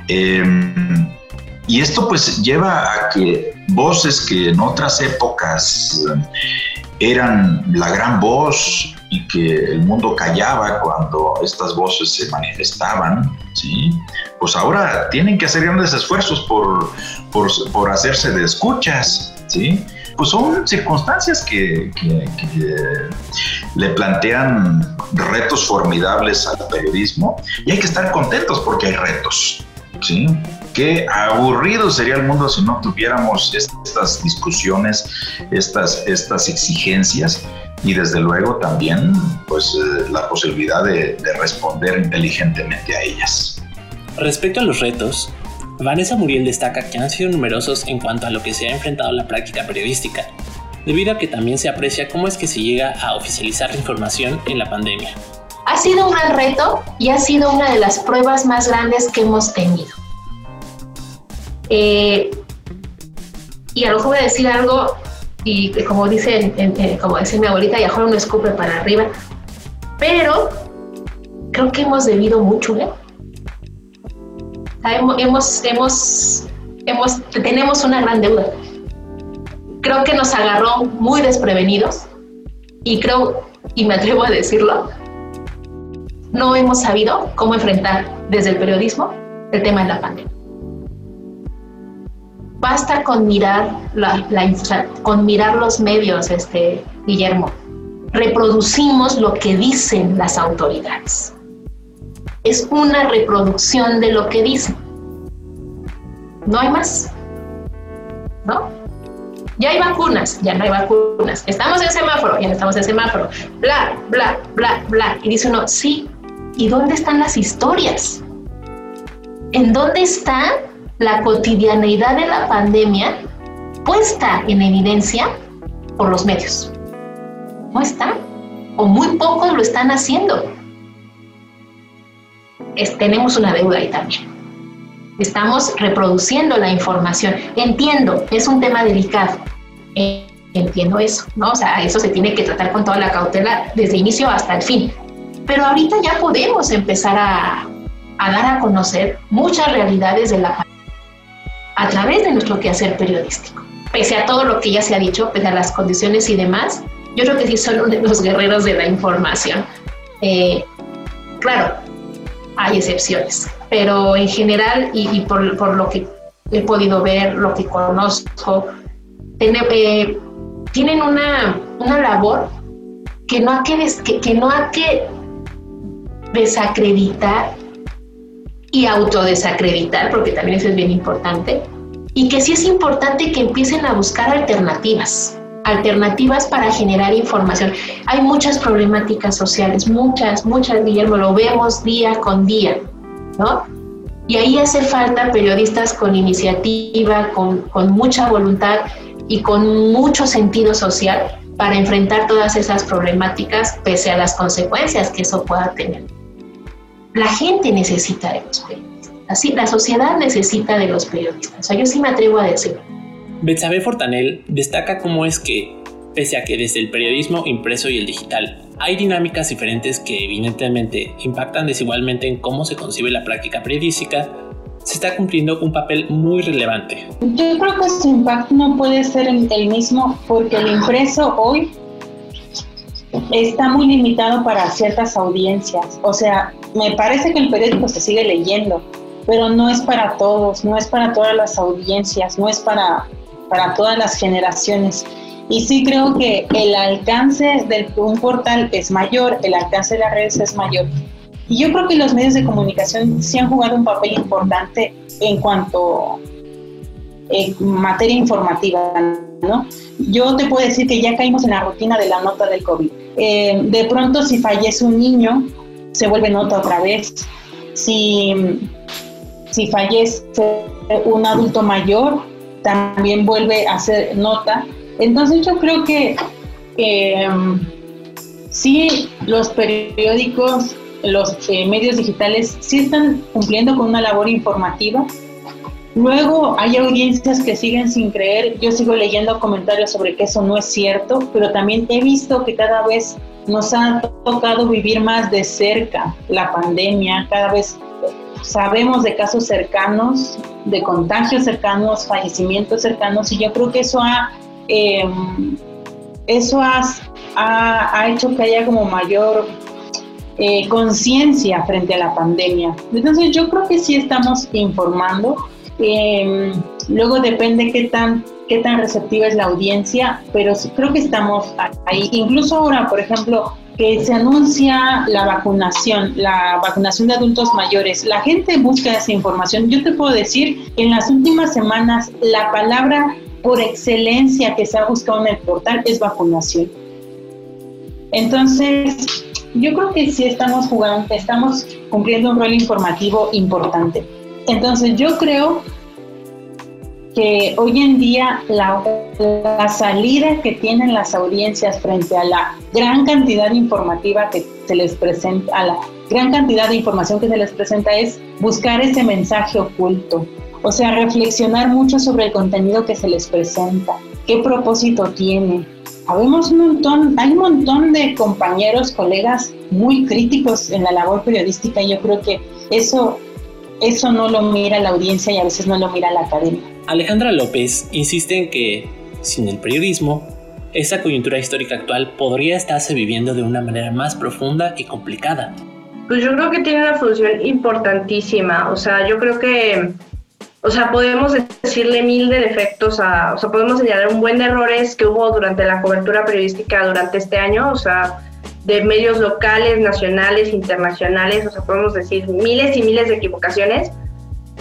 Em, y esto pues lleva a que voces que en otras épocas eran la gran voz y que el mundo callaba cuando estas voces se manifestaban, ¿sí? pues ahora tienen que hacer grandes esfuerzos por, por, hacerse de escuchas. ¿sí? Pues son circunstancias que, que, le plantean retos formidables al periodismo y hay que estar contentos porque hay retos. ¿Sí? Qué aburrido sería el mundo si no tuviéramos estas discusiones, estas, estas exigencias y desde luego también pues eh, la posibilidad de, de responder inteligentemente a ellas. Respecto a los retos, Vanessa Muriel destaca que han sido numerosos en cuanto a lo que se ha enfrentado la práctica periodística, debido a que también se aprecia cómo es que se llega a oficializar la información en la pandemia. Ha sido un gran reto y ha sido una de las pruebas más grandes que hemos tenido. Eh, y a lo mejor voy a decir algo, y como dice, como dice mi abuelita, y ahora uno escupe para arriba, pero creo que hemos debido mucho, ¿eh? Hemos, hemos, hemos, tenemos una gran deuda. Creo que nos agarró muy desprevenidos y creo, y me atrevo a decirlo, no hemos sabido cómo enfrentar desde el periodismo el tema de la pandemia basta con mirar, la, con mirar los medios, este, Guillermo. Reproducimos lo que dicen las autoridades. Es una reproducción de lo que dicen. No hay más. ¿No? Ya hay vacunas, ya no hay vacunas. Estamos en semáforo, ya no estamos en semáforo. Bla, bla, bla, bla. Y dice uno, sí. ¿Y dónde están las historias? ¿En dónde están la cotidianeidad de la pandemia puesta en evidencia por los medios. No está, o muy pocos lo están haciendo. tenemos una deuda ahí también. Estamos reproduciendo la información. Entiendo, es un tema delicado. Entiendo eso, ¿no? O sea, eso se tiene que tratar con toda la cautela desde inicio hasta el fin. Pero ahorita ya podemos empezar a, a dar a conocer muchas realidades de la a través de nuestro quehacer periodístico. Pese a todo lo que ya se ha dicho, pese a las condiciones y demás, yo creo que sí son los guerreros de la información. Eh, claro, hay excepciones, pero en general y, por, por, lo que he podido ver, lo que conozco, eh, tienen una, una, labor que no, hay que, que no hay que desacreditar y autodesacreditar, porque también eso es bien importante, y que sí es importante que empiecen a buscar alternativas, alternativas para generar información. Hay muchas problemáticas sociales, muchas, muchas, Guillermo, lo vemos día con día, ¿no? Y ahí hace falta periodistas con iniciativa, con, con mucha voluntad y con mucho sentido social para enfrentar todas esas problemáticas pese a las consecuencias que eso pueda tener. La gente necesita de los periodistas. Así, la sociedad necesita de los periodistas. O sea, yo sí me atrevo a decirlo. Betsabe Fortanel destaca cómo es que, pese a que desde el periodismo impreso y el digital hay dinámicas diferentes que evidentemente impactan desigualmente en cómo se concibe la práctica periodística, se está cumpliendo un papel muy relevante. Yo creo que su impacto no puede ser el mismo porque el impreso hoy está muy limitado para ciertas audiencias. O sea, me parece que el periódico se sigue leyendo, pero no es para todos, no es para todas las audiencias, no es para, para todas las generaciones. Y sí creo que el alcance de un portal es mayor, el alcance de las redes es mayor. Y yo creo que los medios de comunicación sí han jugado un papel importante en cuanto en materia informativa, ¿no? Yo te puedo decir que ya caímos en la rutina de la nota del COVID. Eh, de pronto si fallece un niño, se vuelve nota otra vez. Si, si fallece un adulto mayor, también vuelve a ser nota. Entonces yo creo que eh, sí los periódicos, los eh, medios digitales sí están cumpliendo con una labor informativa, Luego hay audiencias que siguen sin creer. Yo sigo leyendo comentarios sobre que eso no es cierto, pero también he visto que cada vez nos ha tocado vivir más de cerca la pandemia. Cada vez sabemos de casos cercanos, de contagios cercanos, fallecimientos cercanos, y yo creo que eso ha, em, eso ha, hecho que haya como mayor eh, conciencia frente a la pandemia. Entonces yo creo que sí estamos informando eh, luego depende qué tan, qué tan receptiva es la audiencia, pero creo que estamos ahí. Incluso ahora, por ejemplo, que se anuncia la vacunación, la vacunación de adultos mayores, la gente busca esa información. Yo te puedo decir que en las últimas semanas la palabra por excelencia que se ha buscado en el portal es vacunación. Entonces, yo creo que sí estamos jugando, estamos cumpliendo un rol informativo importante. Entonces yo creo que hoy en día la, salida que tienen las audiencias frente a la gran cantidad informativa que se les presenta, a la gran cantidad de información que se les presenta es buscar ese mensaje oculto, o sea, reflexionar mucho sobre el contenido que se les presenta, qué propósito tiene. Habemos un montón, hay un montón de compañeros, colegas muy críticos en la labor periodística y yo creo que eso eso no lo mira la audiencia y a veces no lo mira la academia. Alejandra López insiste en que, sin el periodismo, esa coyuntura histórica actual podría estarse viviendo de una manera más profunda y complicada. Pues yo creo que tiene una función importantísima. O sea, yo creo que, o sea, podemos decirle mil de defectos a, o sea, podemos señalar un buen de errores que hubo durante la cobertura periodística durante este año. O sea, de medios locales, nacionales, internacionales, o sea, podemos decir miles y miles de equivocaciones,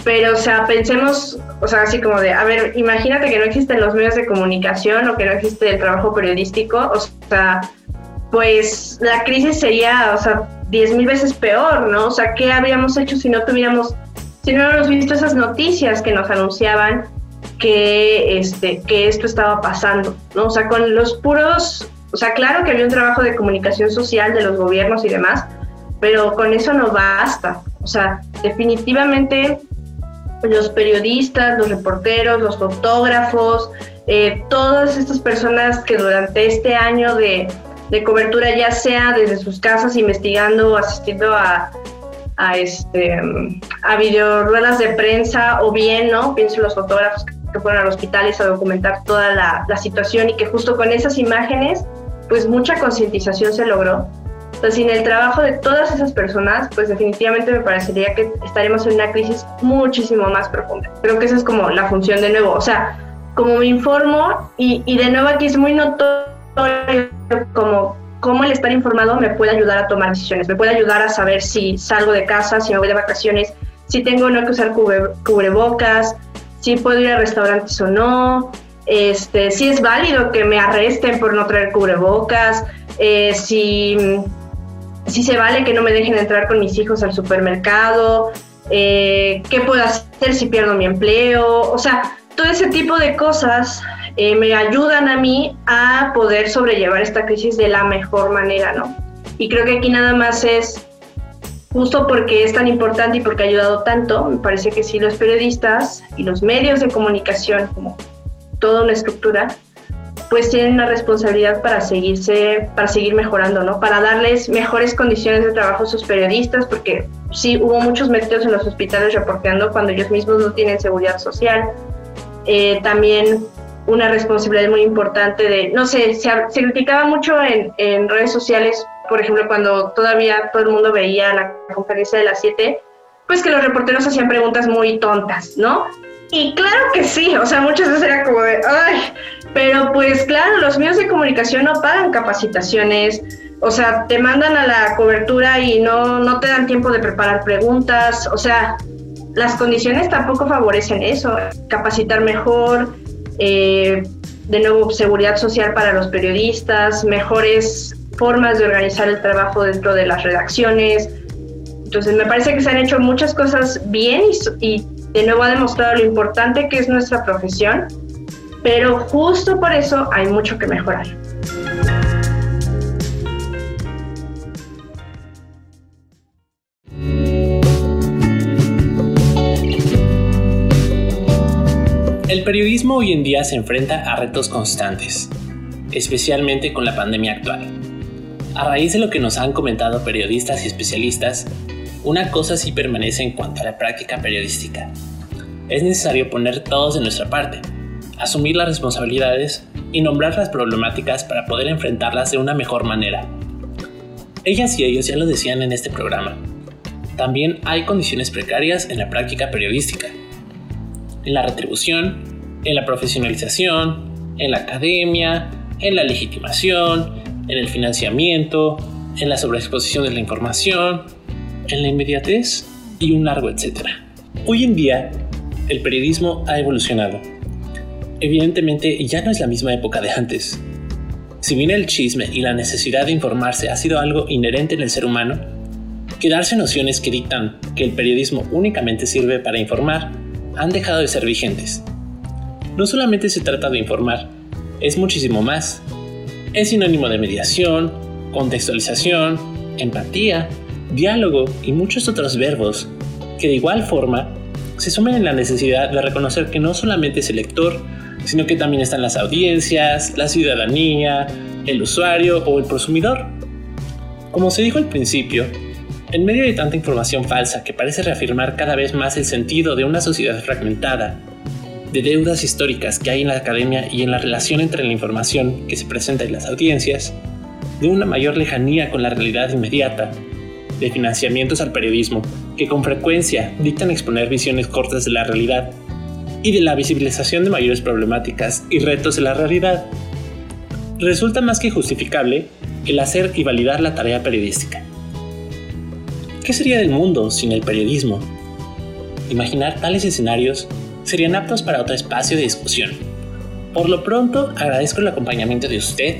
pero, o sea, pensemos, o sea, así como de, a ver, imagínate que no existen los medios de comunicación o que no existe el trabajo periodístico, o sea, pues la crisis sería, o sea, diez mil veces peor, ¿no? O sea, ¿qué habríamos hecho si no tuviéramos, si no hubiéramos visto esas noticias que nos anunciaban que, este, que esto estaba pasando, ¿no? O sea, con los puros o sea, claro que había un trabajo de comunicación social de los gobiernos y demás, pero con eso no basta. O sea, definitivamente los periodistas, los reporteros, los fotógrafos, eh, todas estas personas que durante este año de, cobertura, ya sea desde sus casas investigando, asistiendo a, a, este, a videoruedas de prensa o bien, ¿no? Pienso en los fotógrafos que fueron a los hospitales a documentar toda la, la situación y que justo con esas imágenes pues mucha concientización se logró. Entonces, sin el trabajo de todas esas personas, pues definitivamente me parecería que estaremos en una crisis muchísimo más profunda. Creo que esa es como la función de nuevo. O sea, como me informo y, y de nuevo aquí es muy notorio como cómo el estar informado me puede ayudar a tomar decisiones, me puede ayudar a saber si salgo de casa, si me voy de vacaciones, si tengo o no que usar cubrebocas, si puedo ir a restaurantes o no, este, si es válido que me arresten por no traer cubrebocas, eh, si, si se vale que no me dejen entrar con mis hijos al supermercado, eh, qué puedo hacer si pierdo mi empleo, o sea, todo ese tipo de cosas eh, me ayudan a mí a poder sobrellevar esta crisis de la mejor manera, ¿no? Y creo que aquí nada más es justo porque es tan importante y porque ha ayudado tanto, me parece que sí los periodistas y los medios de comunicación como toda una estructura, pues tienen una responsabilidad para seguirse, para seguir mejorando, ¿no? Para darles mejores condiciones de trabajo a sus periodistas, porque sí hubo muchos médicos en los hospitales reporteando cuando ellos mismos no tienen seguridad social. Eh, también una responsabilidad muy importante de, no sé, se, se criticaba mucho en, en, redes sociales, por ejemplo, cuando todavía todo el mundo veía la conferencia de las 7, pues que los reporteros hacían preguntas muy tontas, ¿no? Y claro que sí, o sea, muchas veces era como de, ay, pero pues claro, los medios de comunicación no pagan capacitaciones, o sea, te mandan a la cobertura y no, no te dan tiempo de preparar preguntas, o sea, las condiciones tampoco favorecen eso, capacitar mejor, eh, de nuevo seguridad social para los periodistas, mejores formas de organizar el trabajo dentro de las redacciones. Entonces me parece que se han hecho muchas cosas bien y, y de nuevo ha demostrado lo importante que es nuestra profesión, pero justo por eso hay mucho que mejorar. El periodismo hoy en día se enfrenta a retos constantes, especialmente con la pandemia actual. A raíz de lo que nos han comentado periodistas y especialistas, una cosa sí permanece en cuanto a la práctica periodística. Es necesario poner todos de nuestra parte, asumir las responsabilidades y nombrar las problemáticas para poder enfrentarlas de una mejor manera. Ellas y ellos ya lo decían en este programa. También hay condiciones precarias en la práctica periodística, en la retribución, en la profesionalización, en la academia, en la legitimación, en el financiamiento, en la sobreexposición de la información, en la inmediatez y un largo etcétera. Hoy en día, el periodismo ha evolucionado. Evidentemente ya no es la misma época de antes. Si bien el chisme y la necesidad de informarse ha sido algo inherente en el ser humano, quedarse nociones que dictan que el periodismo únicamente sirve para informar han dejado de ser vigentes. No solamente se trata de informar, es muchísimo más. Es sinónimo de mediación, contextualización, empatía, diálogo y muchos otros verbos que de igual forma se sumen en la necesidad de reconocer que no solamente es el lector, sino que también están las audiencias, la ciudadanía, el usuario o el consumidor. Como se dijo al principio, en medio de tanta información falsa que parece reafirmar cada vez más el sentido de una sociedad fragmentada, de deudas históricas que hay en la academia y en la relación entre la información que se presenta en las audiencias, de una mayor lejanía con la realidad inmediata, de financiamientos al periodismo que con frecuencia dictan exponer visiones cortas de la realidad y de la visibilización de mayores problemáticas y retos de la realidad, resulta más que justificable el hacer y validar la tarea periodística. ¿Qué sería del mundo sin el periodismo? Imaginar tales escenarios serían aptos para otro espacio de discusión. Por lo pronto, agradezco el acompañamiento de usted,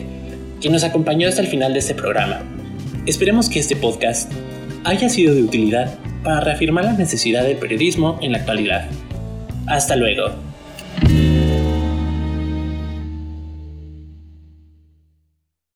quien nos acompañó hasta el final de este programa. Esperemos que este podcast haya sido de utilidad para reafirmar la necesidad del periodismo en la actualidad. Hasta luego.